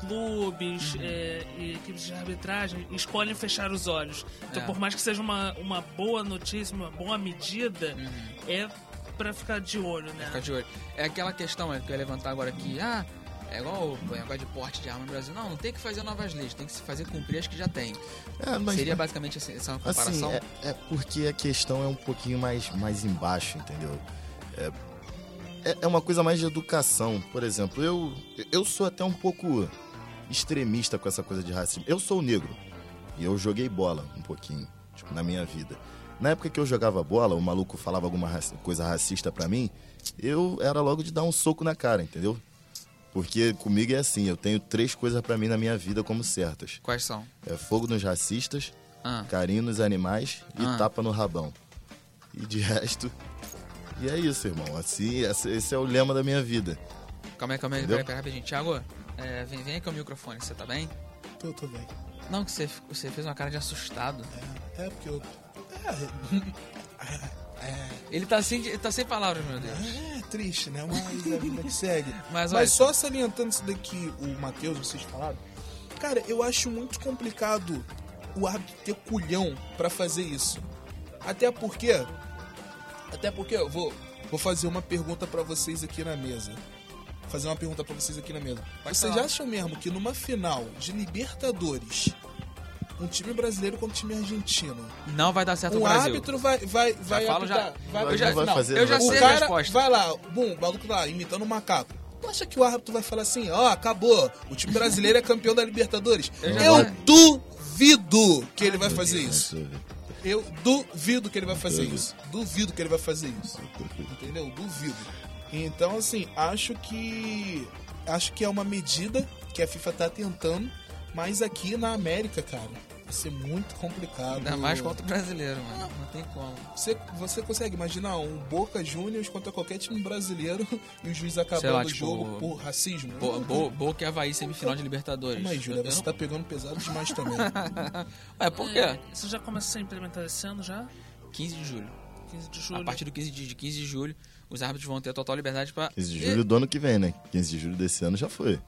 clubes Uhum. é, e equipes de arbitragem escolhem fechar os olhos. Então, É. por mais que seja uma, uma boa notícia, uma boa medida, é para ficar de olho, né? Fica de olho. É aquela questão é, que eu ia levantar agora aqui. Ah, é igual o negócio de porte de arma no Brasil. Não, não tem que fazer novas leis, tem que se fazer cumprir as que já tem. É, mas, Seria basicamente assim, essa assim, comparação? é, é porque a questão é um pouquinho mais, mais embaixo, entendeu? É, é, é uma coisa mais de educação. Por exemplo, eu, eu sou até um pouco extremista com essa coisa de racismo. Eu sou negro e eu joguei bola um pouquinho, tipo, na minha vida. Na época que eu jogava bola, o maluco falava alguma raci- coisa racista pra mim, eu era logo de dar um soco na cara, entendeu? Porque comigo é assim, eu tenho três coisas pra mim na minha vida como certas. Quais são? É fogo nos racistas, Ah, carinho nos animais e Ah. tapa no rabão. E de resto. E é isso, irmão. Assim, esse é o lema da minha vida. calma aí, calma aí, peraí, peraí, rapidinho. Thiago, é, vem, vem aqui ao microfone, você tá bem? Tô, tô bem. Não, que você, você fez uma cara de assustado. É, porque eu. Ele tá sem, ele tá sem palavras, meu Deus. É, é triste, né? Mas a vida que segue. Mas, Mas, só salientando isso daqui, o Matheus, vocês falaram. Cara, eu acho muito complicado o árbitro ter culhão pra fazer isso. Até porque. Até porque eu vou, vou fazer uma pergunta pra vocês aqui na mesa. Fazer uma pergunta pra vocês aqui na mesa. Pode vocês falar. acham mesmo que numa final de Libertadores, um time brasileiro contra um time argentino, Não vai dar certo um Brasil. árbitro vai, vai, vai falo já. apitar, vai Eu já- não vai fazer, eu já sei O a cara resposta. vai lá, bum, o maluco lá, imitando um macaco. Tu acha que o árbitro vai falar assim, ó, acabou, o time brasileiro é campeão da Libertadores? Eu já Eu duvido que ele vai fazer isso. Eu duvido que ele vai fazer isso. Duvido que ele vai fazer isso. Entendeu? Duvido. Então, assim, acho que. Acho que é uma medida que a FIFA tá tentando, mas aqui na América, cara, vai ser muito complicado. Ainda mais contra o brasileiro, mano. Não tem como. Você, você consegue imaginar um Boca Juniors contra qualquer time brasileiro e o juiz acabando lá, o tipo, jogo por racismo? Bo, bo, Boca e Havaí semifinal de Libertadores. Aí, Júlia, você não- tá pegando pesado demais também. É, por quê? É, isso já começa a ser implementado esse ano já? 15 de julho. 15 de A julho. partir do 15 de, de 15 de julho, os árbitros vão ter total liberdade pra. 15 de julho do ano que vem, né? 15 de julho desse ano já foi.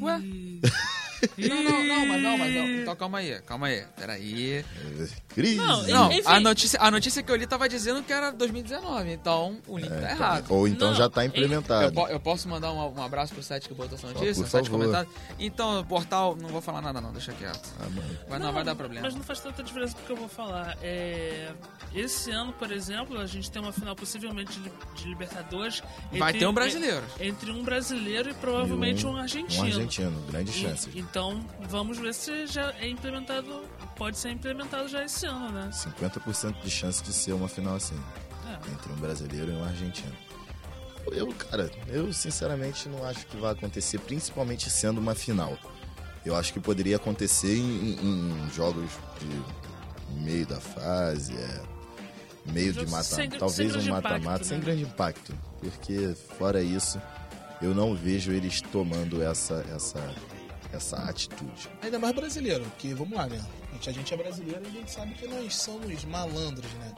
Ué? Não, não, não, mas não, mas não. Então calma aí, calma aí. Peraí. Crise. Não, Não, Enfim. a notícia, a notícia que eu li tava dizendo que era 2019, então o link tá errado. Ou então Não, já tá Eu, implementado. po- eu posso mandar um, um abraço pro site que botou essa notícia? por o site favor. comentado? Então, o portal, não vou falar nada não, deixa quieto. Ah, mano. Vai, não, vai dar problema. Mas não faz tanta diferença porque eu vou falar. É, esse ano, por exemplo, a gente tem uma final possivelmente de, de Libertadores. Vai entre- ter um brasileiro. Entre um brasileiro e provavelmente E um, argentino. Um argentino, grande E- chance. Então, vamos ver se já é implementado. Pode ser implementado já esse ano, né? 50% de chance de ser uma final assim. É. Entre um brasileiro e um argentino. Eu, cara, eu sinceramente não acho que vai acontecer, principalmente sendo uma final. Eu acho que poderia acontecer em, em- em jogos de meio da fase, é, meio de Jogos mata, sem- sem talvez um mata-mata, sem né? grande impacto, porque fora isso, eu não vejo eles tomando essa essa essa atitude. Ainda mais brasileiro, porque vamos lá, né? A gente, é brasileiro e a gente sabe que nós somos malandros, né?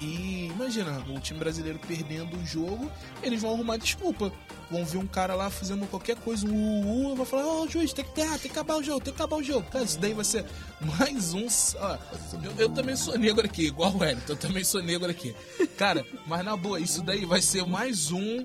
E imagina, o time brasileiro perdendo o jogo, eles vão arrumar desculpa. Vão ver um cara lá fazendo qualquer coisa, um uh, vai falar, ó, juiz, tem que ter, tem que acabar o jogo, tem que acabar o jogo. Cara, isso daí vai ser mais um. Ó, eu, eu também sou negro aqui, igual o Wellington, eu também sou negro aqui. Cara, mas na boa, isso daí vai ser mais um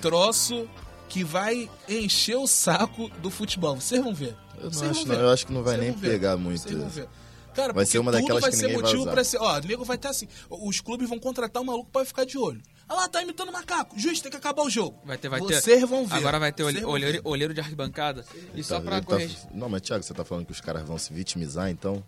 troço que vai encher o saco do futebol. Vocês vão ver. Eu não Vocês acho, não, eu acho que não vai Vocês nem vão ver. pegar muito. Vocês vão ver. Cara, Vai ser uma daquelas vai que ser ninguém vai motivo usar. pra ser. Ó, o nego vai estar assim. Os clubes vão contratar um maluco pra ficar de olho. Ah lá, tá imitando macaco. Juiz, tem que acabar o jogo. Vai ter, vai ter. Vocês vão ver. Agora vai ter Vocês olhe- olheiro, olheiro de arquibancada. E só Tá- pra ele tá-. Não, mas Thiago, você tá falando que os caras vão se vitimizar, então.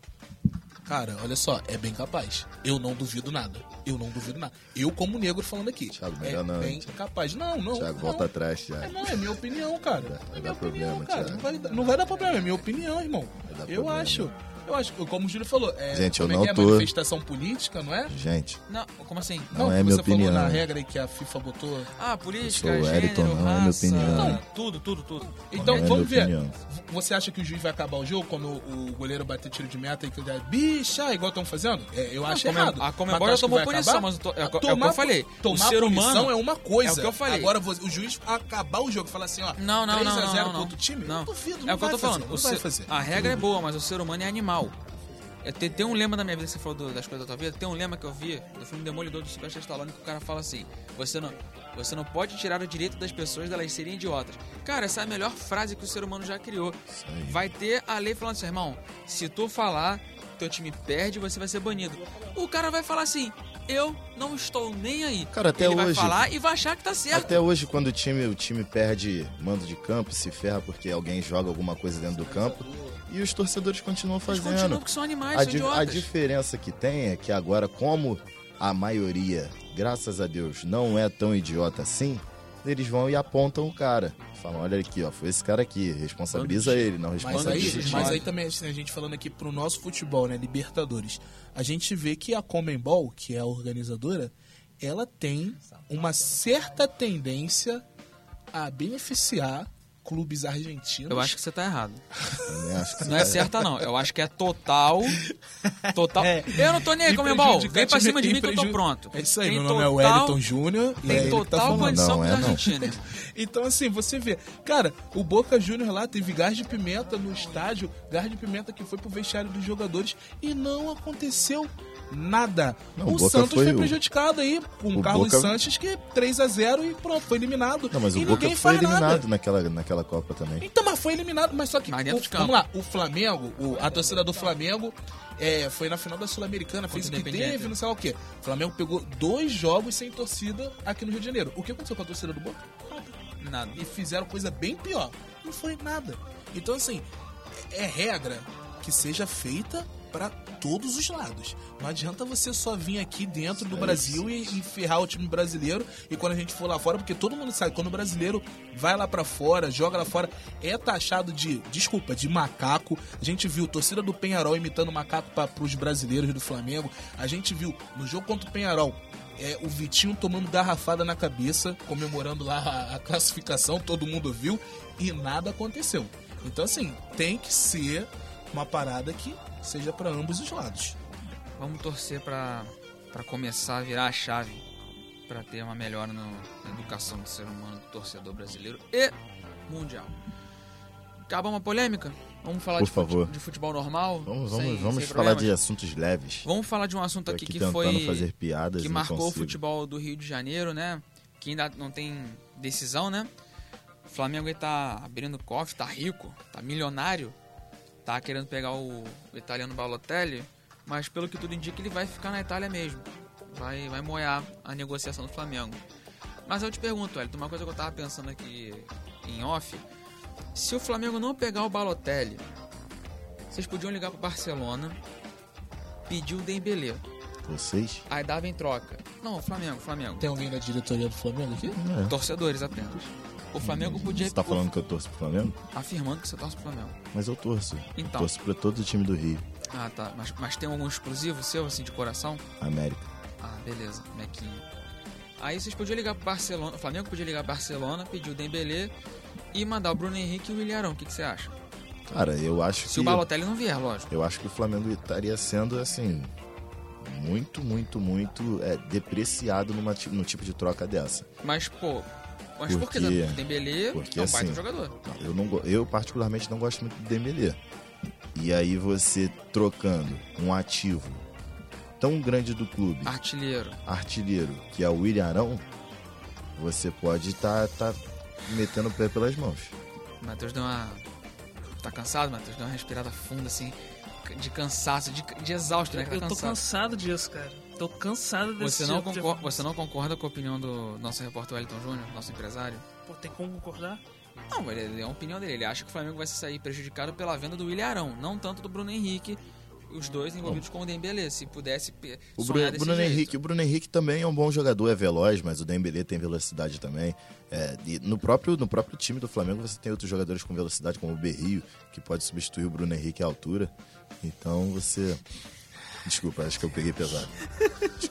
Cara, olha só, é bem capaz. Eu não duvido nada. Eu não duvido nada. Eu, como negro, falando aqui. Thiago, é não, bem Thiago. capaz. Não, não. Thiago, não. volta atrás, É, Thiago. não, é minha opinião, cara. Vai é dar minha problema, opinião, cara. Thiago. Não vai, dar- não vai dar problema, é minha opinião, irmão. dar Eu problema. acho. Eu acho, como o Júlio falou, é, Gente, eu como é não que é tô- manifestação política, não é? Gente, Não, como assim? Não é que minha você opinião. falou na regra aí que a FIFA botou. Ah, política, Eu sou o Wellington, gênero, não é minha raça, opinião. tudo, tudo, tudo. Então, é vamos ver. opinião. Você acha que o juiz vai acabar o jogo quando o goleiro bater tiro de meta e que der bicha, igual estão fazendo? É, eu acho Comem- errado. a Comembol já que tomou punição, acabar? mas eu tô- é o que- é o que Tomar eu falei. O Tomar ser punição humano- é uma coisa. é o que eu falei. Agora, você- o juiz acabar o jogo e falar assim, ó, Não, não, 3 não, a não, 0 não, pro não. outro time, Não. duvido, É não o que eu tô falando. fazer, o não vai ser- fazer. A regra é boa, mas o ser humano é animal. É, tem, tem um lema da minha vida você falou do- das coisas da tua vida. Tem um lema que eu vi do filme Demolidor do Sylvester Stallone que o cara fala assim: você não, você não pode tirar o direito das pessoas delas serem idiotas. Cara, essa é a melhor frase que o ser humano já criou. Vai ter a lei falando assim, irmão, se tu falar, teu time perde, você vai ser banido. O cara vai falar assim: eu não estou nem aí. Cara, até Ele vai hoje- falar e vai achar que tá certo. Até hoje, quando o time, o time perde mando de campo, se ferra porque alguém joga alguma coisa dentro do campo, e os torcedores continuam Eles fazendo. continuam porque são animais, A, são di- a idiotas. diferença que tem é que agora, como a maioria, graças a Deus, não é tão idiota assim, eles vão e apontam o cara. Falam, olha aqui, ó, foi esse cara aqui, responsabiliza de- ele, não Mas Bando aí, responsabiliza. mas aí também a gente falando aqui pro nosso futebol, né, Libertadores, a gente vê que a Comembol, que é a organizadora, ela tem uma certa tendência a beneficiar clubes argentinos. Eu acho que você tá errado. Não é certa, não. Eu acho que é total. Total. É. Eu não tô nem aí, Comembol. Vem pra cima de mim que eu tô pronto. É isso aí, Tem meu nome é total- Wellington Júnior. Tem tá total falando. condição Não, com é a não. Argentina. Então, assim, você vê. Cara, o Boca Júnior lá teve gás de pimenta no estádio, gás de pimenta que foi pro vestiário dos jogadores e não aconteceu nada. Não, o o Santos foi, o- prejudicado aí com o Carlos Boca- Sanches, que 3 a 0 e pronto, foi eliminado. Não, mas e o Boca ninguém foi faz eliminado nada. naquela, naquela Copa também. Então, mas foi eliminado, mas só que. Mas o- vamos lá, o Flamengo, o- a torcida do Flamengo. é, foi na final da Sul-Americana, fez o que teve, não sei lá o quê. O Flamengo pegou dois jogos sem torcida aqui no Rio de Janeiro. O que aconteceu com a torcida do Boca? Nada Nada. e fizeram coisa bem pior. Não foi nada. Então, assim, é é regra que seja feita para todos os lados. Não adianta você só vir aqui dentro do Brasil e, e ferrar o time brasileiro e quando a gente for lá fora, porque todo mundo sabe, quando o brasileiro vai lá para fora, joga lá fora, é taxado de, desculpa, de macaco. A gente viu torcida do Penharol imitando macaco para os brasileiros do Flamengo. A gente viu no jogo contra o Penharol é, o Vitinho tomando garrafada na cabeça, comemorando lá a, a classificação, todo mundo viu, e nada aconteceu. Então, assim, tem que ser uma parada que seja para ambos os lados. Vamos torcer pra começar a virar a chave pra ter uma melhora no- na educação do ser humano, do torcedor brasileiro e mundial. Acaba uma polêmica? Vamos falar Por de, fute- favor. de futebol normal? Vamos, sem- vamos, vamos sem falar de assuntos leves. Vamos falar de um assunto aqui aqui que tentando foi fazer piadas que e marcou o consigo. futebol do Rio de Janeiro, né? Que ainda não tem decisão, né? O Flamengo aí tá abrindo cofre, tá rico, tá milionário, tá querendo pegar o, o italiano Balotelli, mas pelo que tudo indica ele vai ficar na Itália mesmo. Vai, vai moiar a negociação do Flamengo. Mas eu te pergunto, Elton, uma coisa que eu tava pensando aqui em off, se o Flamengo não pegar o Balotelli, vocês podiam ligar pro Barcelona, pedir o Dembélé, Vocês? aí dava em troca. Não, Flamengo, Flamengo. Tem alguém da diretoria do Flamengo aqui? É. Torcedores apenas. O Flamengo podia. Você tá falando que eu torço pro Flamengo? Afirmando que você torce pro Flamengo. Mas eu torço. Então. Torço pra todo o time do Rio. Ah, tá. Mas, mas tem algum exclusivo seu, assim, de coração? América. Ah, beleza. Mequinho. Aí vocês podiam ligar pro Barcelona. O Flamengo podia ligar pro Barcelona, pedir o Dembélé e mandar o Bruno Henrique e o Willian. O que, que você acha? Cara, eu acho Se que. o Balotelli não vier, lógico. Eu acho que o Flamengo estaria sendo, assim. Muito, muito, muito é, depreciado numa, no tipo de troca dessa. Mas, pô. Mas por que Porque- não? O Dembélé porque, é um baita assim, jogador. Não, Eu, não, eu particularmente não gosto muito do Dembélé. E aí você trocando um ativo tão grande do clube, Artilheiro. artilheiro, que é o William Arão, você pode estar tá, metendo o pé pelas mãos. Matheus deu uma. Tá cansado, Matheus? Deu uma respirada funda, assim. De cansaço, de, de exausto, né? Tá Eu tô cansado. cansado disso, cara. Tô cansado desse Você não, tipo de- concor- você não concorda com a opinião do nosso repórter Wellington Júnior, nosso empresário? Pô, tem como concordar? Não, ele, ele é a opinião dele. Ele acha que o Flamengo vai se sair prejudicado pela venda do Willian Arão, não tanto do Bruno Henrique, os dois envolvidos com o Dembélé. Se pudesse O sonhar Bruno, desse Bruno jeito. Henrique, o Bruno Henrique também é um bom jogador, é veloz, mas o Dembélé tem velocidade também. É, e no próprio no próprio time do Flamengo você tem outros jogadores com velocidade, como o Berrio, que pode substituir o Bruno Henrique à altura. Então você Desculpa, acho que eu peguei pesado.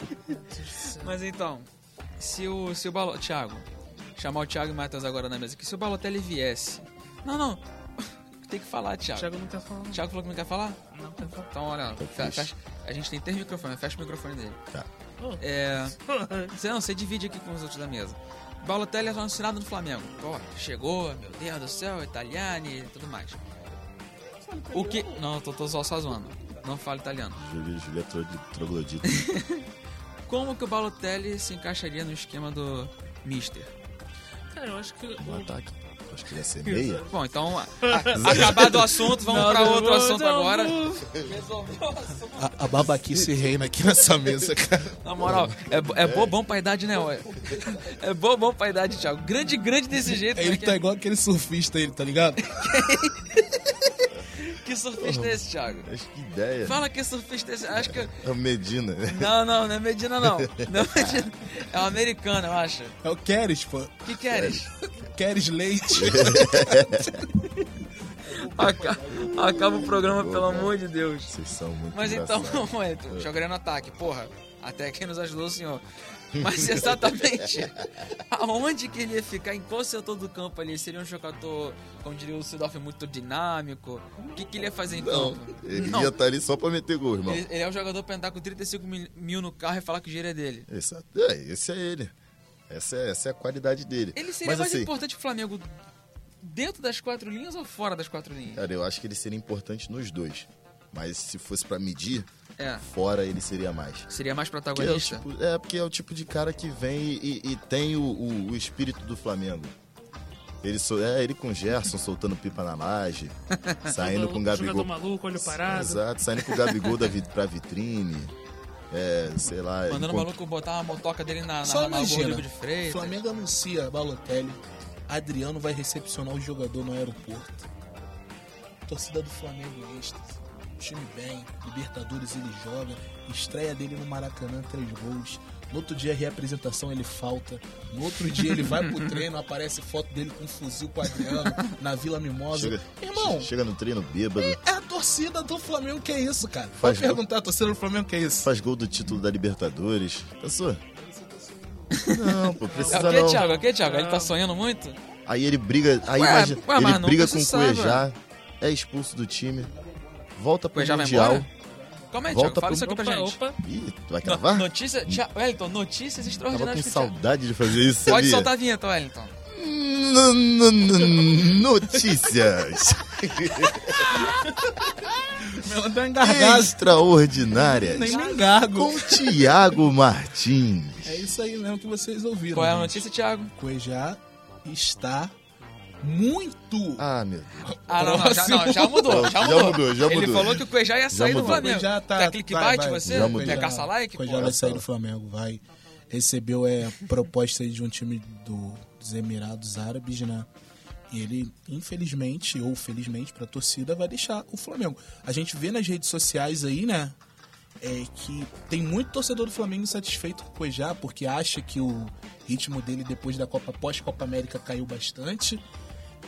Mas então, se o, se o Balo... Thiago, chamar o Thiago e o Matheus agora na mesa, que se o Balotelli viesse... Não, não, tem que falar, O Thiago. Thiago não quer falar. não. Thiago falou que não quer falar? Não quer falar. Então, olha, Então, fe- fecha. fecha- a gente tem três microfones, fecha o microfone dele. Tá. É... Você não, você divide aqui com os outros da mesa. Balotelli é anunciado no Flamengo. Pô, chegou, meu Deus do céu, italiano e tudo mais. O que. Não, eu tô, tô só, só zoando. Não falo italiano. Júlio, Júlio é tro- troglodita. Como que o Balotelli se encaixaria no esquema do Mister? Cara, eu acho que. No ataque. Acho que ia ser meia. Bom, então, a- a- acabado o assunto, vamos pra outro assunto agora. A, a babaquice reina aqui nessa mesa, cara. Na moral, é, é bobão pra idade, né, ué? É bobão pra idade, Thiago. Grande, grande desse jeito. Ele né, tá igual aquele surfista, ele, tá ligado? Que surfista é esse, Thiago? Acho que ideia. Fala que surfista é esse. Acho que. É o Medina. Não, não, não é Medina, não. Não é Medina. É um americano, eu acho. É o Keres, pô. O que queres? Keres Leite. Aca- Acaba o programa, pelo amor de Deus. Vocês são muito Mas então, engraçados. jogaria no ataque. Porra, Até quem nos ajudou o senhor. Mas exatamente aonde que ele ia ficar, em qual setor do campo ali? Seria um jogador, como diria o Sidorf, muito dinâmico? O que, que ele ia fazer então? Ele Não. ia estar ali só pra meter gol, irmão. Ele, ele é um jogador pra andar com 35 mil- mil no carro e falar que o dinheiro é dele. Esse, é, esse é ele. Essa é, essa é a qualidade dele. Ele seria Mas mais assim, importante pro Flamengo dentro das quatro linhas ou fora das quatro linhas? cara, eu acho que ele seria importante nos dois. Mas se fosse pra medir, É, fora ele seria mais. seria mais Porque é, protagonista. tipo, é, porque é o tipo de cara que vem e, e tem o, o- o espírito do Flamengo. Ele, so- é, ele com o Gerson soltando pipa na laje, saindo com o Gabigol. maluco, olho parado. Exato, saindo com o Gabigol da, vi- pra vitrine. É, sei lá. Mandando o maluco botar uma motoca dele na, na, Só na imagina, de Freitas. Flamengo anuncia Balotelli, Adriano vai recepcionar o jogador no aeroporto. Torcida do Flamengo em êxtase. Time bem, Libertadores ele joga, estreia dele no Maracanã, três gols. No outro dia, a reapresentação ele falta. No outro dia, ele vai pro treino, aparece foto dele com um fuzil com Adriano na Vila Mimosa. Chega, Irmão, che- chega no treino bêbado, é a torcida do Flamengo que é isso, cara. Faz Pode perguntar a torcida do Flamengo que é isso. faz gol do título da Libertadores. Pensou? Não, pô, É precisa o que, não. Thiago? É o que, Thiago? Ele tá sonhando muito? Aí ele briga, aí Ué, imagina, ué, ele não briga com o. Cuejá, é expulso do time, volta pro vai Mundial. Calma aí, Volta Thiago. Fala pro- isso aqui pra Opa, gente. opa. Ih, tu vai cravar? Notícia, Tia- Wellington, notícias Tava com extraordinárias que o Thiago- saudade de fazer isso, Pode sabia? soltar a vinheta, Wellington. N- n- n- Notícias Ela dá engargado. extraordinárias Nem me engargo. com Tiago Martins. É isso aí mesmo que vocês ouviram. Qual é a notícia, Thiago? Cuejá está muito. Ah, meu Deus. Ah, não, não, já, não, já mudou, já Já mudou. mudou, já Ele mudou. falou que o Cuejá ia sair do mudou. Flamengo. Cuejá tá- Quer clickbait vai, vai. você? Já mudou. Quer caçar like? Cuejá vai sair do Flamengo, vai. Recebeu é, proposta aí de um time do- dos Emirados Árabes, né? E ele, infelizmente, ou felizmente pra torcida, vai deixar o Flamengo. A gente vê nas redes sociais aí, né? É que tem muito torcedor do Flamengo insatisfeito com o Cuejá, porque acha que o ritmo dele depois da Copa pós-Copa América caiu bastante.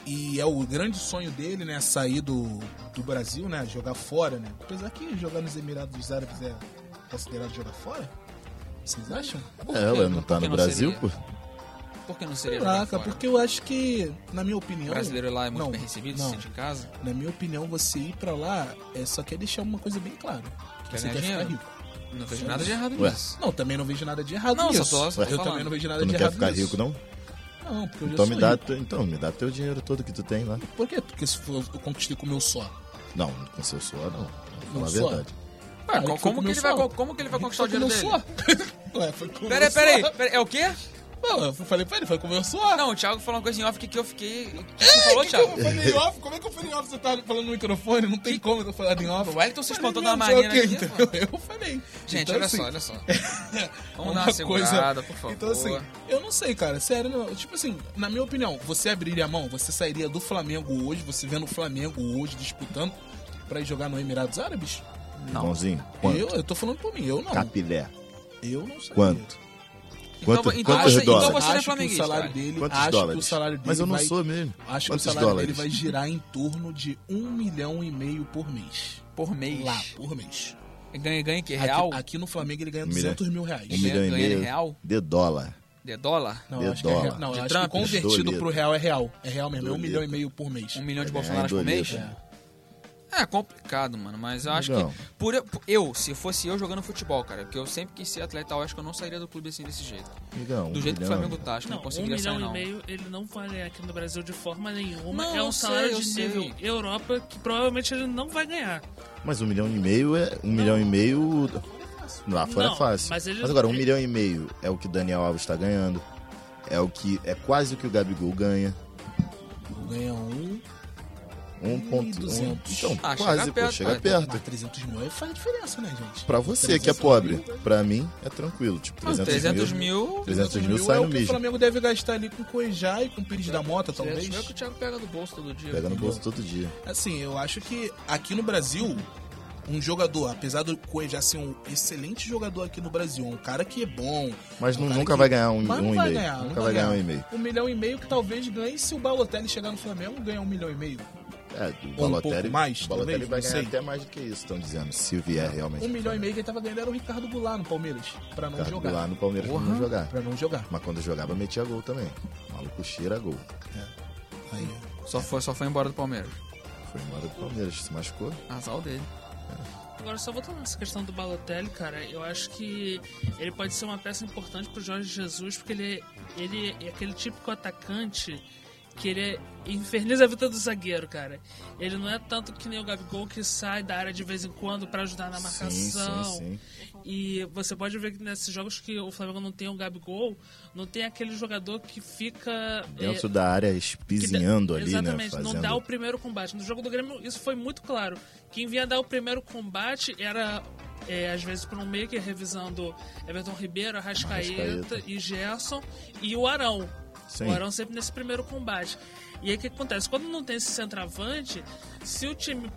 E é o grande sonho dele, né? Sair do, do Brasil, né? Jogar fora, né? Apesar que jogar nos Emirados Árabes é considerado jogar fora. Vocês acham? Por É, ué, não tá no Brasil, seria? pô? Por que não seria Caraca, porque eu acho que, na minha opinião. O brasileiro lá é muito não, bem recebido, se não. sente em casa. Na minha opinião, você ir pra lá é, só quer deixar uma coisa bem clara. Que você quer ficar rico. Não vejo nada de errado Ué. nisso. Não, também não vejo nada de errado Não, só nisso. tô- só tô eu falando. também não vejo nada Tu de não quer errado ficar nisso. rico, não? Não, porque eu já Então sou me, dá, rico. teu- então me dá teu dinheiro todo que tu tem lá. Por quê? Porque se for, eu conquistei com o meu só. Não, com seu suor não. Falar Meu a verdade. Foi como, com que ele vai, como que ele vai conquistar o dinheiro meu dele? Ué, foi com o Peraí, peraí, peraí, é o quê? Não, eu falei pra ele, foi suor. Não, o Thiago falou uma coisa em off que, que eu fiquei... O que você falou, que que eu Thiago? falei em off? Como é que eu falei em off? Você tá falando no microfone? Não tem como eu falar em off. O Wellington se espantou quê, pô. entendeu? Eu falei. Gente, Então, olha assim, só, olha só. Vamos uma dar uma segurada, por favor. Então, assim, eu não sei, cara. Sério, não. Tipo assim, na minha opinião, você abriria a mão, você sairia do Flamengo hoje, você vendo o Flamengo hoje disputando pra ir jogar no Emirados Árabes? Não. Bonzinho, quanto? Eu, eu tô falando por mim, eu não. Capilé. Eu não sei. Quanto? Então, Quanto- então quantos você, então dólares? você não é acho que o flamenguista, salário cara. dele, Quantos acho dólares? que o salário dele Mas eu não vai, sou mesmo. Acho que Quantos o salário dólares? dele vai girar em torno de um milhão e meio por mês. Por mês. Lá, por mês. Ganha, ganha que real? Aqui, aqui no Flamengo ele ganha Um milhão. 200 mil reais. Um milhão e ganha meio real? de dólar. De dólar? Não, De eu acho que é, dólar. real- não, De eu acho Trump? que convertido pro real é real. É real mesmo, é um milhão e meio por mês. Um milhão de bolsonaros ganhar por mês? doleta. É complicado, mano, mas eu acho Não. que. Por, por- eu, se fosse eu jogando futebol, cara, porque eu sempre quis ser atleta, eu acho que eu não sairia do clube assim desse jeito. Amigão, Do um jeito que o milhão. Flamengo tá, acho que não, Não, um conseguiria sair, milhão não. e meio ele não vai ganhar aqui no Brasil de forma nenhuma. Não, é um eu sei, salário eu de sei. nível Europa que provavelmente ele não vai ganhar. Mas um milhão e meio é. Um milhão e meio. Lá fora Não, é fácil. mas ele- agora, um ele- milhão e meio é o que Daniel Alves tá ganhando. É o que. É quase o que o Gabigol ganha. Ganha um, 1.1. 1.200. Então, Ah, quase, chega pô, perto, chega perto. mas 300 mil aí faz diferença, né, gente? Pra você que é 300 pobre, mil. pra mim é tranquilo. Tipo, Não, 300, 300 mil. mil. 300 mil mil sai é no o que o. Flamengo deve gastar ali com o Cuejá e com o Pires da Mota, 300 talvez. é que o Thiago pega do bolso todo dia. Pega no bolso todo dia. Assim, eu acho que aqui no Brasil, um jogador, apesar do Cuejá ser um excelente jogador aqui no Brasil, um cara que é bom. Mas um nunca que- vai ganhar um, Mas um não e vai meio. ganhar, não nunca vai ganhar um e meio. Um milhão e meio que talvez ganhe se o Balotelli chegar no Flamengo, ganha um milhão e meio. É, o Ou um Balotelli, pouco mais, o Balotelli talvez, vai não ganhar sei. até mais do que isso, estão dizendo, se vier realmente. Um milhão e meio que ele tava ganhando era o Ricardo Goulart no Palmeiras. Pra não Ricardo jogar. lá no Palmeiras pra Porra. não jogar. Pra não jogar. Mas quando jogava, metia gol também. O maluco cheira gol. Aí, Só foi, só foi embora do Palmeiras. Foi embora do Palmeiras, se machucou. Azal dele. Agora, só voltando nessa questão do Balotelli, cara, eu acho que ele pode ser uma peça importante pro Jorge Jesus, porque ele, ele é aquele típico atacante que ele é- inferniza a vida do zagueiro, cara. Ele não é tanto que nem o Gabigol que sai da área de vez em quando pra ajudar na marcação. Sim, sim, sim. E você pode ver que nesses jogos que o Flamengo não tem o Gabigol, não tem aquele jogador que fica. Dentro é, da área, que espizinhando dá- ali, Exatamente, né? não Fazendo... dá o primeiro combate. No jogo do Grêmio, isso foi muito claro. Quem vinha dar o primeiro combate era, é, às vezes, por um meio que revisando Everton Ribeiro, Arrascaeta, Arrascaeta. e Gerson e o Arão. Sim. O Arão sempre nesse primeiro combate. E aí o que acontece? Quando não tem esse centroavante, se o time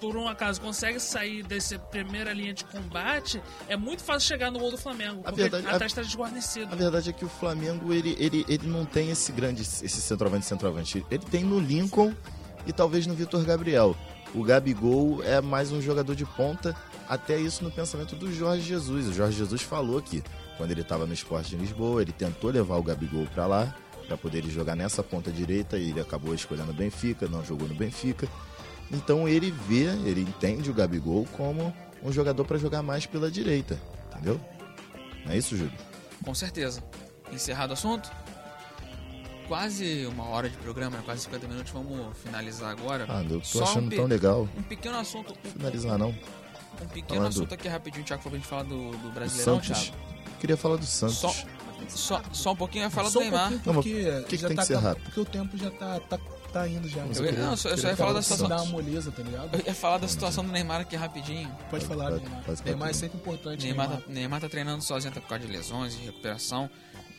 por um acaso consegue sair dessa primeira linha de combate, é muito fácil chegar no gol do Flamengo. A porque verdade- atrás está desguarnecido. A verdade é que o Flamengo, ele, ele, ele não tem esse grande, esse centroavante centroavante. Ele tem no Lincoln e talvez no Vitor Gabriel. O Gabigol é mais um jogador de ponta, até isso no pensamento do Jorge Jesus. O Jorge Jesus falou que quando ele estava no esporte de Lisboa, ele tentou levar o Gabigol para lá, para poder jogar nessa ponta direita, e ele acabou escolhendo o Benfica, não jogou no Benfica. Então ele vê, ele entende o Gabigol como um jogador para jogar mais pela direita, entendeu? Não é isso, Júlio? Com certeza. Encerrado o assunto? Quase uma hora de programa, quase 50 minutos. Vamos finalizar agora. Ah, eu tô Só achando um, tão legal. um pequeno assunto. Finalizar não. Um pequeno Falando- assunto aqui rapidinho, Thiago, pra gente falar do, do Brasileirão, Santos. Thiago. Queria falar do Santos. Só, só, só um pouquinho vai falar Só do um Neymar. Não, mas porque por que que já tem tá que ser rápido? Porque o tempo já tá, tá, tá indo já. Eu, não, eu só, eu só ia falar da situação. dar uma moleza, tá ligado? Eu ia falar da situação do Neymar aqui rapidinho. Pode falar, pode- Neymar. pode- Neymar é pode. sempre importante. Neymar Neymar. tá, Neymar tá treinando sozinho tá por causa de lesões e recuperação.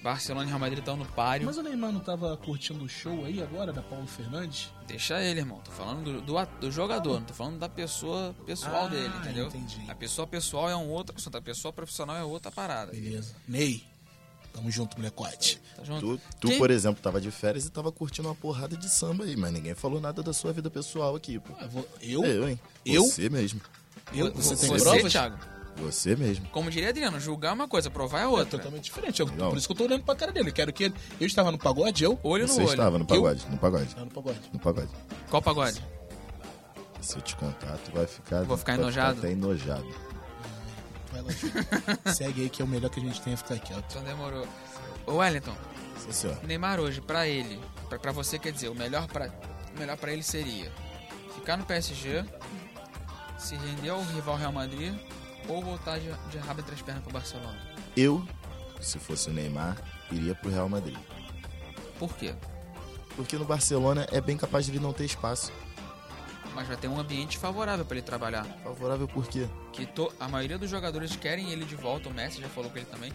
Barcelona e Real Madrid estão no páreo. Mas o Neymar não tava curtindo o show aí agora, da Paulo Fernandes? Deixa ele, irmão. Tô falando do, do, do jogador, não tô falando da pessoa pessoal Ah, dele, entendeu? entendi. A pessoa pessoal é um outro assunto, a pessoa profissional é outra parada. Beleza. Ney, tamo junto, molecote. Tá junto? Tu, tu, por exemplo, tava de férias e tava curtindo uma porrada de samba aí, mas ninguém falou nada da sua vida pessoal aqui, pô. Ah, vou- Eu? Eu, hein? Eu? Você mesmo. Eu? Você, Você tem você provas? Thiago. Você mesmo. Como diria Adriano, julgar é uma coisa, provar é É outra. totalmente diferente. Eu- Não. por isso que eu tô olhando pra cara dele. Eu quero que ele. Eu estava no pagode, eu? Olho no Você olho. estava no pagode, no pagode, Estava no pagode. no pagode. Qual pagode? Se eu te contar, tu vai ficar... Vou ficar enojado? até enojado. Segue aí que é o melhor que a gente tem é ficar quieto. Então demorou. Ô Wellington, Sim, senhor. Neymar hoje, pra ele, pra, pra você quer dizer, o melhor pra, o melhor pra ele seria ficar no PSG, se render ao rival Real Madrid ou voltar de, de rabo entre as pernas pro Barcelona. Eu, se fosse o Neymar, iria pro Real Madrid. Por quê? Porque no Barcelona é bem capaz de ele não ter espaço. Mas vai ter um ambiente favorável pra ele trabalhar. Favorável por quê? Que to- a maioria dos jogadores querem ele de volta, o Messi já falou com ele também.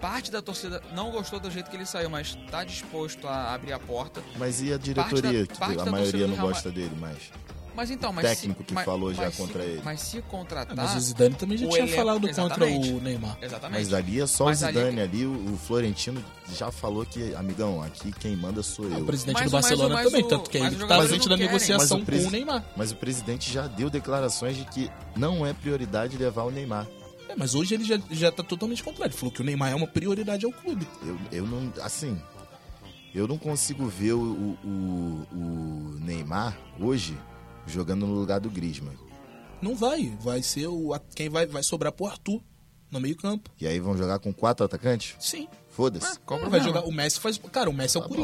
Parte da torcida não gostou do jeito que ele saiu, mas tá disposto a abrir a porta. Mas e a diretoria? da- parte que a maioria não Real gosta dele mais. Mas então, mas Técnico se, que mas- falou já se- contra ele. Mas se contratar, Mas o Zidane também já o tinha falado contra o Neymar. exatamente. Mas ali é só Mas o Zidane ali, o, o Florentino já falou que, amigão, aqui quem manda sou O eu. presidente Mas do o- mas o- Barcelona mas também, o- tanto que é mas ele tá frente não da negociação o com o Neymar. Mas o presidente já deu declarações de que não é prioridade levar o Neymar. É, mas hoje ele já, já tá totalmente contrário. Ele falou que o Neymar é uma prioridade ao clube. Eu, eu não. Assim. Eu não consigo ver o, o, o- o Neymar hoje jogando no lugar do Griezmann. Não vai. Vai ser o. Quem vai, vai sobrar pro Arthur no meio-campo. E aí vão jogar com quatro atacantes? Sim. Foda-se. Qual o Vai problema? jogar. O Messi faz. Cara, o Messi é o Tá bom.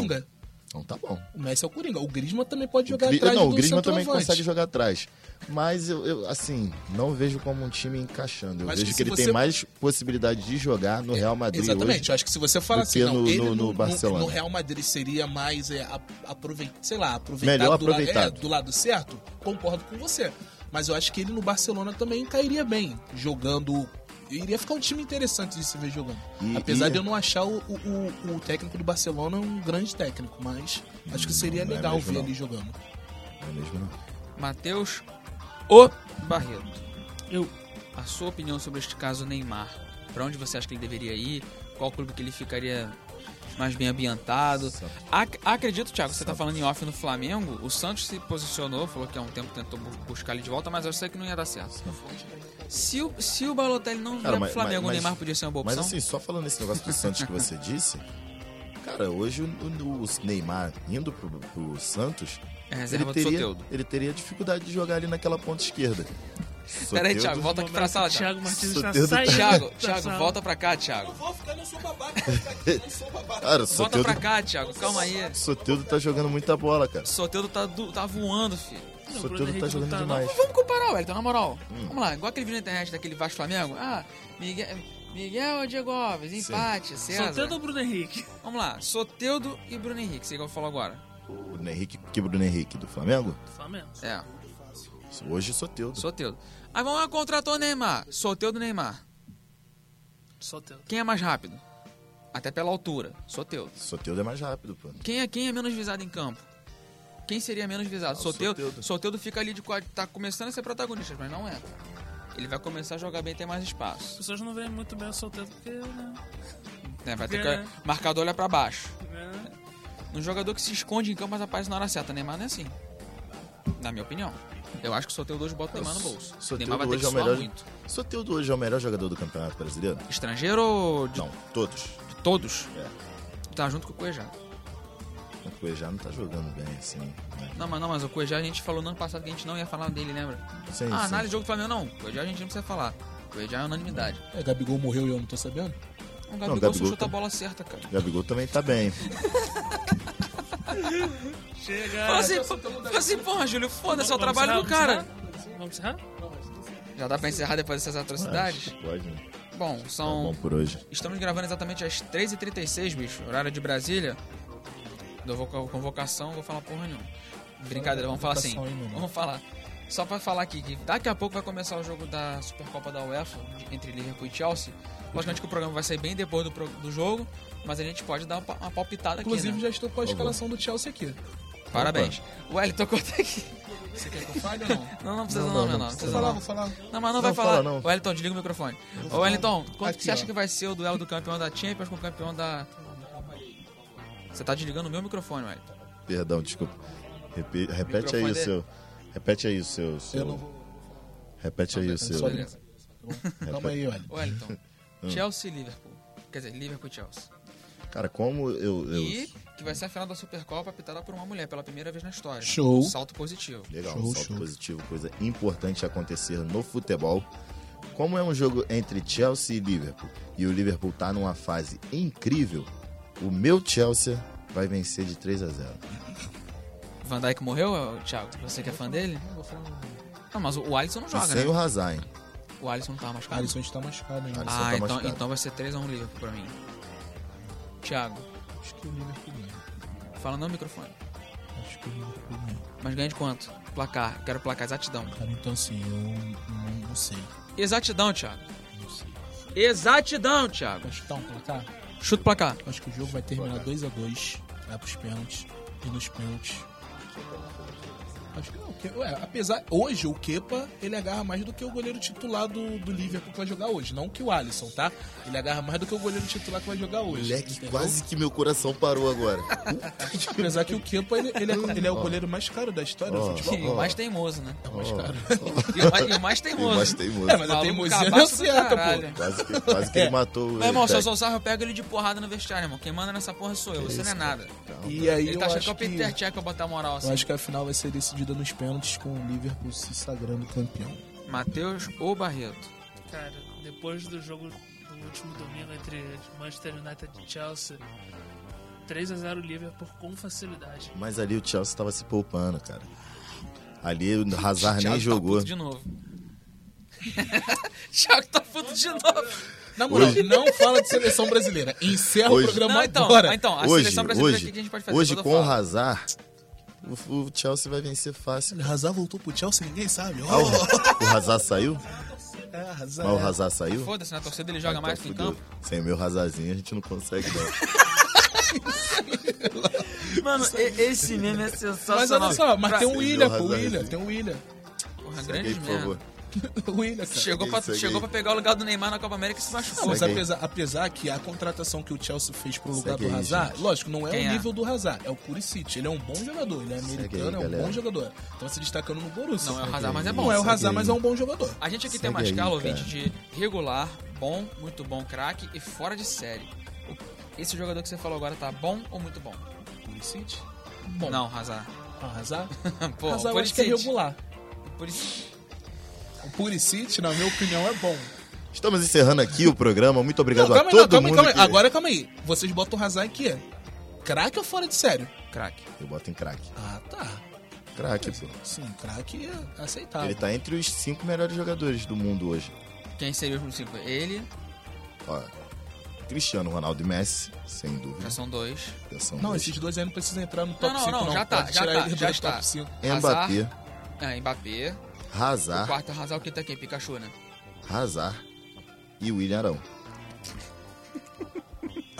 Então tá bom. O Messi é o Coringa. O Griezmann também pode jogar Gri- atrás não, o Griezmann também consegue jogar atrás. Mas eu, eu, assim, não vejo como um time encaixando. Eu Mas vejo que que, ele você- tem mais possibilidade de jogar no Real Madrid Exatamente, hoje. eu acho que se você fala do assim, não, no- ele no- no Barcelona. no Real Madrid seria mais é, aproveitar, sei lá, aproveitar Melhor do, la- é, aproveitado. do lado certo, concordo com você. Mas eu acho que ele no Barcelona também cairia bem, jogando. Iria ficar um time interessante de se ver jogando. E- Apesar e- de eu não achar o, o, o- técnico do Barcelona um grande técnico, mas acho que seria Não é legal mesmo, ver não. ele jogando. Não é mesmo, não? Matheus O Barreto. Eu. A sua opinião sobre este caso Neymar. Pra onde você acha que ele deveria ir? qual clube que ele ficaria mais bem ambientado. Santos. Ac- acredito, Thiago, você tá falando em off no Flamengo. O Santos se posicionou, falou que há um tempo tentou bu- buscar ele de volta, mas eu sei que não ia dar certo. Se o, se o Balotelli não vier Cara, pro mas- Flamengo, mas- o Neymar podia ser uma boa Mas opção. assim, só falando esse negócio do Santos que você disse, cara, hoje o, o- o Neymar indo pro, pro Santos, é ele reserva do teria, Soteudo. ele teria dificuldade de jogar ali naquela ponta esquerda. Peraí, Thiago, volta aqui pra sala, Thiago. Thiago Martins está tá- saindo. Thiago, Thiago, sala. volta pra cá, Thiago. Vou ficar, não sou babaca, vou ficar não sou babaca. Cara, o Volta pra cá, Thiago. Calma aí. Soteldo tá jogando muita bola, cara. Soteudo tá, tá voando, filho. O Não, Soteldo tá jogando não tá, demais. Vamos comparar, Wellington, na moral. Hum. Vamos lá, igual aquele vídeo na internet daquele Vasco Flamengo. Ah, Miguel, Miguel ou Diego Alves, empate, César. Soltando o Bruno Henrique. Vamos lá, Soteudo e Bruno Henrique, sei que eu falo agora. O Bruno Henrique, que Bruno Henrique do Flamengo? Flamengo. É, Hoje Soteldo. Soteudo. Aí vamos lá, contratou o Neymar. Soteudo e Neymar. Soltando. Quem é mais rápido? Até pela altura, Soteudo. Soteldo é mais rápido, pô. Quem é, quem é menos visado em campo? Quem seria menos visado? Ah, Soteudo. Soteldo. Soteudo fica ali de quadro, tá começando a ser protagonista, mas não é. Ele vai começar a jogar bem e ter mais As espaço. pessoas não veem muito bem o solteiro porque, né? né? Vai ter É. que marcador olha pra baixo. né? Um jogador que se esconde em campo, mas aparece na hora certa. Neymar não é assim. Na minha opinião. Eu acho que o Soteudo hoje bota o Neymar no bolso. O Soteldo Neymar vai ter que é melhor. muito. Soteldo hoje é o melhor jogador do Campeonato Brasileiro? Estrangeiro ou de, Não, todos. de todos? É. Tá junto com o Cuejá. O Cuejá não tá jogando bem, assim. né? Não, mas não, mas o Cuejá a gente falou no ano passado que a gente não ia falar dele, lembra? Sim, ah, sim. análise do jogo do Flamengo não. O Cuejá a gente não precisa falar. O Cuejá é unanimidade. É, Gabigol morreu e eu não tô sabendo? O Gabigol, só Gabigol chuta a tá- bola certa, cara. Gabigol também tá bem. Chega. Fala assim, pô- fala assim, porra, Júlio, foda-se, é o trabalho do cara. Vamos encerrar? Já dá pra encerrar depois dessas atrocidades? Pode, né? Bom, Tá são bom por hoje. Estamos gravando exatamente às 3h36, bicho. Horário de Brasília. Da voca- convocação, vou falar porra nenhuma. Brincadeira, vamos falar assim. Vamos falar. Só pra falar aqui que daqui a pouco vai começar o jogo da Supercopa da UEFA entre Liverpool e Chelsea. Logicamente que o programa vai sair bem depois do, do jogo, mas a gente pode dar uma, uma palpitada Inclusive, aqui. Né? já estou com a escalação do Chelsea aqui. Parabéns. Wellington, conta aqui. Você quer que eu fale ou não? Não, não precisa Não, não, não, meu não não. Precisa falar, não. vou falar. Não, mas não, Não, vai falar. fala não. Wellington, desliga o microfone. Ô, Wellington, quanto você acha que vai ser o duelo do campeão da Champions com o campeão da. Você tá desligando o meu microfone, Wellington. Perdão, desculpa. Repe- repete aí o seu. Repete aí o seu. Eu seu- não vou. Repete aí o seu. só. Calma aí, olha. Wellington, Chelsea e Liverpool. Quer dizer, Liverpool e Chelsea. Cara, como eu. eu- E que vai ser a final da Supercopa apitada por uma mulher pela primeira vez na história. Show. Um salto positivo. Legal, Show, um salto show. positivo, coisa importante acontecer no futebol. Como é um jogo entre Chelsea e Liverpool e o Liverpool tá numa fase incrível, o meu Chelsea vai vencer de 3 a 0. Van Dijk morreu, Thiago? Você que é fã dele? Não, mas o Alisson não E joga, sem né? o Hazard, hein? O Alisson não tá machucado. Alisson está machucado ainda. Alisson Ah, tá então, machucado. então vai ser 3x1 Liverpool pra mim. Thiago, Acho que o Liverpool ganha. fala no microfone. Acho que o Liverpool ganha. Mas ganha de quanto? Placar. Quero placar exatidão. Cara, então assim, eu não, não sei. Exatidão, Thiago. Não sei. Exatidão, Thiago. Vai chutar um placar? Chuta o placar. Acho que o jogo vai terminar 2x2. Vai pros pênaltis. E nos pênaltis. Acho que não. que- Ué, apesar. Hoje o Kepa ele agarra mais do que o goleiro titular do, do Liverpool que vai jogar hoje. Não que o Alisson, tá? Ele agarra mais do que o goleiro titular que vai jogar hoje. Moleque, entendeu? quase que meu coração parou agora. Apesar que o Kepa ele, ele é, ele é o goleiro mais caro da história do futebol. E o mais teimoso, né? É o mais caro. E o mais, e o mais teimoso. Mas teimoso. É, mas a teimosia não certa, caralho. pô. Quase que, quase que É. ele matou o. Meu irmão, se eu o Sarro, eu pego ele de porrada no vestiário, irmão. Quem manda nessa porra sou eu, você não é nada. E aí Ele eu tá achando que é o Peter Check pra botar moral Eu assim. acho que a final vai ser decidida nos pênaltis com o Liverpool se sagrando campeão. Matheus ou Barreto? Cara, depois do jogo do último domingo entre Manchester United e Chelsea, 3x0 Liverpool com facilidade. Mas ali o Chelsea tava se poupando, cara. Ali o Hazard nem tá jogou. puto de novo. Thiago tá puto de novo. Na moral, Hoje- não fala de seleção brasileira. Encerra Hoje- o programa Não, então, agora. então a hoje, seleção brasileira hoje, aqui que a gente pode fazer. hoje com o. Hazard, o, o Chelsea vai vencer fácil. Olha, Hazard voltou pro Chelsea, ninguém sabe. Ah, o, o Hazard saiu? É, Hazard. Mas o Hazard saiu? Foda-se, na torcida ele joga Ah, mais tá, que em campo. Sem o meu Hazardzinho a gente não consegue, não. Mano, esse meme é sensacional. Mas olha só, mas Pra- tem um William, pô, William, tem um William. Porra, grande aí, por merda. favor. O William, cara. Chegou, pra, Segue chegou pra pegar o lugar do Neymar na Copa América e se Não, machucou. mas apesar, apesar que a contratação que o Chelsea fez pro lugar Segue do Hazard, gente. lógico, não é Quem o é? nível do Hazard, é o Pulisic. Ele é um bom jogador, ele é americano, aí, é um galera. bom jogador. Então se destacando no Borussia. Não é o Hazard, mas é bom. Não é o Hazard, mas é um bom jogador. A gente aqui tem uma escala, ouvinte, de regular, bom, muito bom, craque e fora de série. Esse jogador que você falou agora tá bom ou muito bom? Pulisic? Bom. Não, Hazard. Ah, Hazard? Pô, Hazard eu acho que é Pulisic. O Pulisic, na minha opinião, é bom. Estamos encerrando aqui o programa. Muito obrigado Não, calma a aí, não, todo calma aí, mundo. calma aí. que- Agora calma aí. Vocês botam o Hazard aqui. Craque ou fora de sério? Craque. Eu boto em craque. Ah, tá. Craque, pô. Sim, craque é aceitável. Ele tá entre os cinco melhores jogadores do mundo hoje. Quem seria os cinco? Ele, Ó, Cristiano Ronaldo e Messi, sem dúvida. já são dois. Já são Não, dois. esses dois aí não precisam entrar no top não, 5, não, não. já tá, Pode já tirar tá, ele já está. top 5. Mbappé, É, Mbappé. O Hazard, quarto Hazard, o quinto é quem? Pikachu, né? Hazard e William Arão.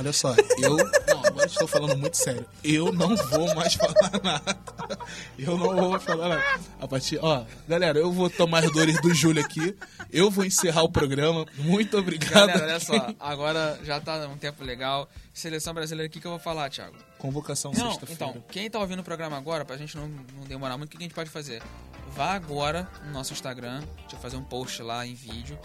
Olha só, eu. Não, agora estou falando muito sério. Eu não vou mais falar nada. Eu não vou falar nada. A partir. Ó, galera, eu vou tomar as dores do Júlio aqui. Eu vou encerrar o programa. Muito obrigado. Galera, olha só, agora já tá um tempo legal. Seleção brasileira, o que, que eu vou falar, Thiago? Convocação Não, sexta-feira. então, quem tá ouvindo o programa agora, pra gente não, não demorar muito, o que a gente pode fazer? Vá agora no nosso Instagram, deixa eu fazer um post lá em vídeo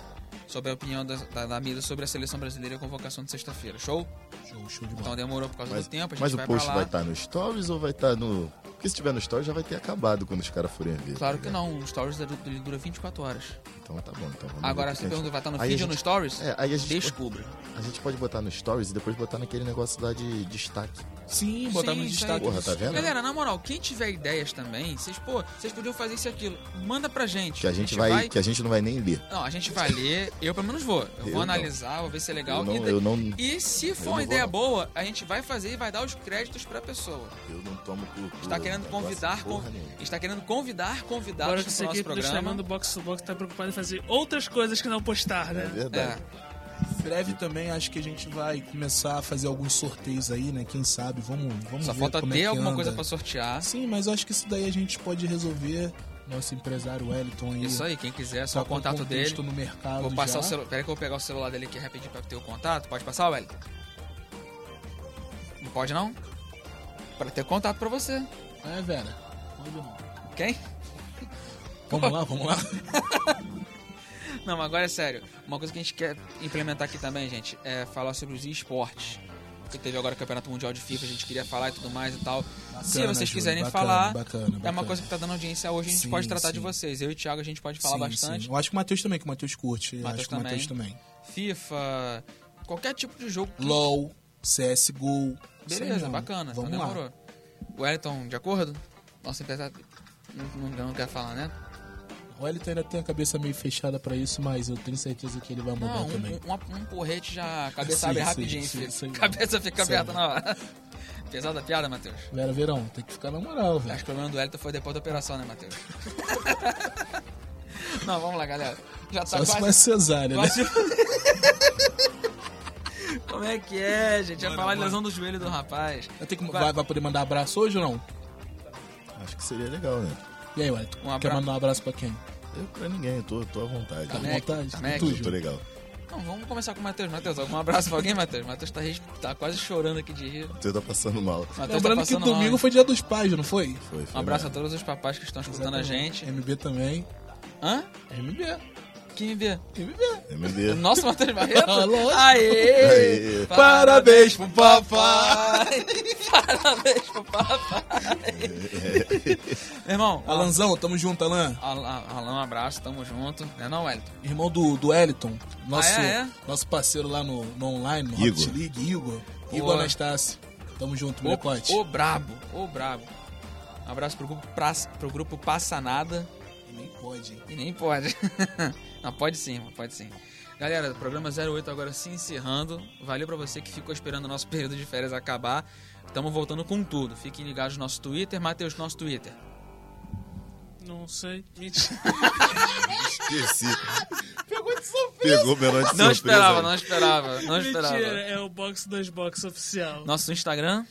sobre a opinião da, da, da Mira sobre a seleção brasileira e a convocação de sexta-feira. Show? Show, show de bola. Então demorou por causa Mas, do tempo, a gente mas o vai post pra lá. vai estar no Stories ou vai estar no. Porque se tiver no Stories já vai ter acabado quando os caras forem ver. Claro tá que não, o Stories dura, dura 24 horas. Então tá bom. Então vamos Agora, você a pergunta, gente- vai estar no Aí a vídeo ou no gente- Stories? É, aí a gente, Descubra. a gente pode botar no Stories e depois botar naquele negócio lá de destaque. Sim, botar Sim, no destaque. Porra, tá vendo? Galera, na moral, quem tiver ideias também, vocês, pô, vocês podiam fazer isso e aquilo, manda pra gente. Que a gente vai, que a gente não vai nem ler. Não, a gente vai ler, eu pelo menos vou. Eu, Eu vou não. analisar, vou ver se é legal. Eu não, e, eu não, e se for uma ideia não. boa, a gente vai fazer e vai dar os créditos pra pessoa. eu não tomo por Está querendo negócio convidar, con- está querendo convidar Agora convidados que pro nosso programa. do Box to Box tá preocupada em fazer outras coisas que não postar, É né? verdade. É, Em breve também acho que a gente vai começar a fazer alguns sorteios aí, né? Quem sabe? Vamos, vamos só ver falta como é ter que alguma anda. coisa pra sortear. Sim, mas eu acho que isso daí a gente pode resolver. Nosso empresário Wellington aí. Isso aí, quem quiser, só tá o com contato dele. no mercado Vou passar já. o celular. Pera aí que eu vou pegar o celular dele aqui rapidinho pra ter o contato. Pode passar, Wellington? Não pode não? Pra ter contato pra você. É, Vera. Não. Quem? Vamos lá, vamos lá. Não, mas agora é sério. Uma coisa que a gente quer implementar aqui também, gente, é falar sobre os esportes. Que teve agora o Campeonato Mundial de FIFA, a gente queria falar e tudo mais e tal. Se Bacana, vocês Júlio, quiserem bacana, falar, bacana, é uma coisa que tá dando audiência hoje, a gente Sim, pode tratar de sim. vocês. Eu e o Thiago a gente pode falar Sim, bastante. Eu acho que o Matheus também, que o Matheus curte. Eu Matheus acho que o Matheus também. FIFA, qualquer tipo de jogo. que- LOL, CSGO. Beleza, bacana. Vamos então lá. Wellington, de acordo? Nossa empresário. Não, não, não quer falar, né? O Wellington ainda tem a cabeça meio fechada pra isso, mas eu tenho certeza que ele vai mudar Não, também. um, um, um porrete já. Cabeça Sim, abre sim, rapidinho, sim, filho. sim. cabeça fica aberta na hora. Pesada piada, Matheus? Vera Verão, tem que ficar na moral, velho. Acho que o problema do Wellington foi depois da operação, né, Matheus? Não, vamos lá, galera. Já tá Só se quase. for cesárea, né? Como é que é, gente? Ia falar de lesão do joelho do rapaz. Eu tenho que- Vai. vai, poder mandar abraço hoje ou não? Acho que seria legal, né? E aí, Wellington? Um Quer abra- mandar um abraço pra quem? Eu pra ninguém, eu tô, tô à vontade. Tá à Mac, vontade? tá Mac. Tu, Eu tô legal. Não, vamos começar com o Matheus. Matheus, algum abraço pra alguém, Matheus? Matheus tá, res- tá quase chorando aqui de rir. Você tá passando mal. Matheus Lembrando tá que passando domingo mal. foi dia dos pais, não foi? Foi, foi Um abraço a mesmo. todos os papais que estão escutando a gente. MB também. Hã? MB. Quem me vê? MB. MB. Nosso Matheus Barreto? Ah, lógico. Aê! Aê. Parabéns pro papai! Parabéns pro papai! Meu irmão, Alanzão, tamo junto, Alan. Alan, Alan, um abraço, tamo junto. Não é não, Wellington? Irmão do, do Eliton, nosso, Ah, é, é? nosso parceiro lá no, no online, no Igor. Hot League, Igor. Pô. Igor Anastácio. Tamo junto, molecote. Ô brabo, ô brabo. Um abraço pro grupo, Praça- pro grupo Passa Nada. E nem pode? E nem pode. Não, pode sim, pode sim. Galera, o programa 08 agora se encerrando. Valeu pra você que ficou esperando o nosso período de férias acabar. Estamos voltando com tudo. Fiquem ligados no nosso Twitter. Matheus, nosso Twitter. Não sei. Mentira. Esqueci. Pegou menor de Não surpresa esperava, aí. não esperava, não esperava. Mentira, é o Box 2 Box oficial. Nosso Instagram,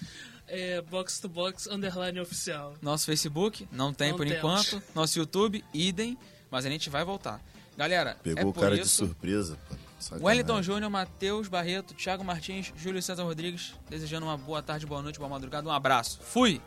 É Box to Box Underline oficial. nosso Facebook, não tem Não por temos. enquanto. Nosso YouTube, idem, mas a gente vai voltar. Galera, Pegou é o cara de isso. surpresa. pô. Sacanagem. Wellington Júnior, Matheus Barreto, Thiago Martins, Júlio César Rodrigues, desejando uma boa tarde, boa noite, boa madrugada, um abraço. Fui!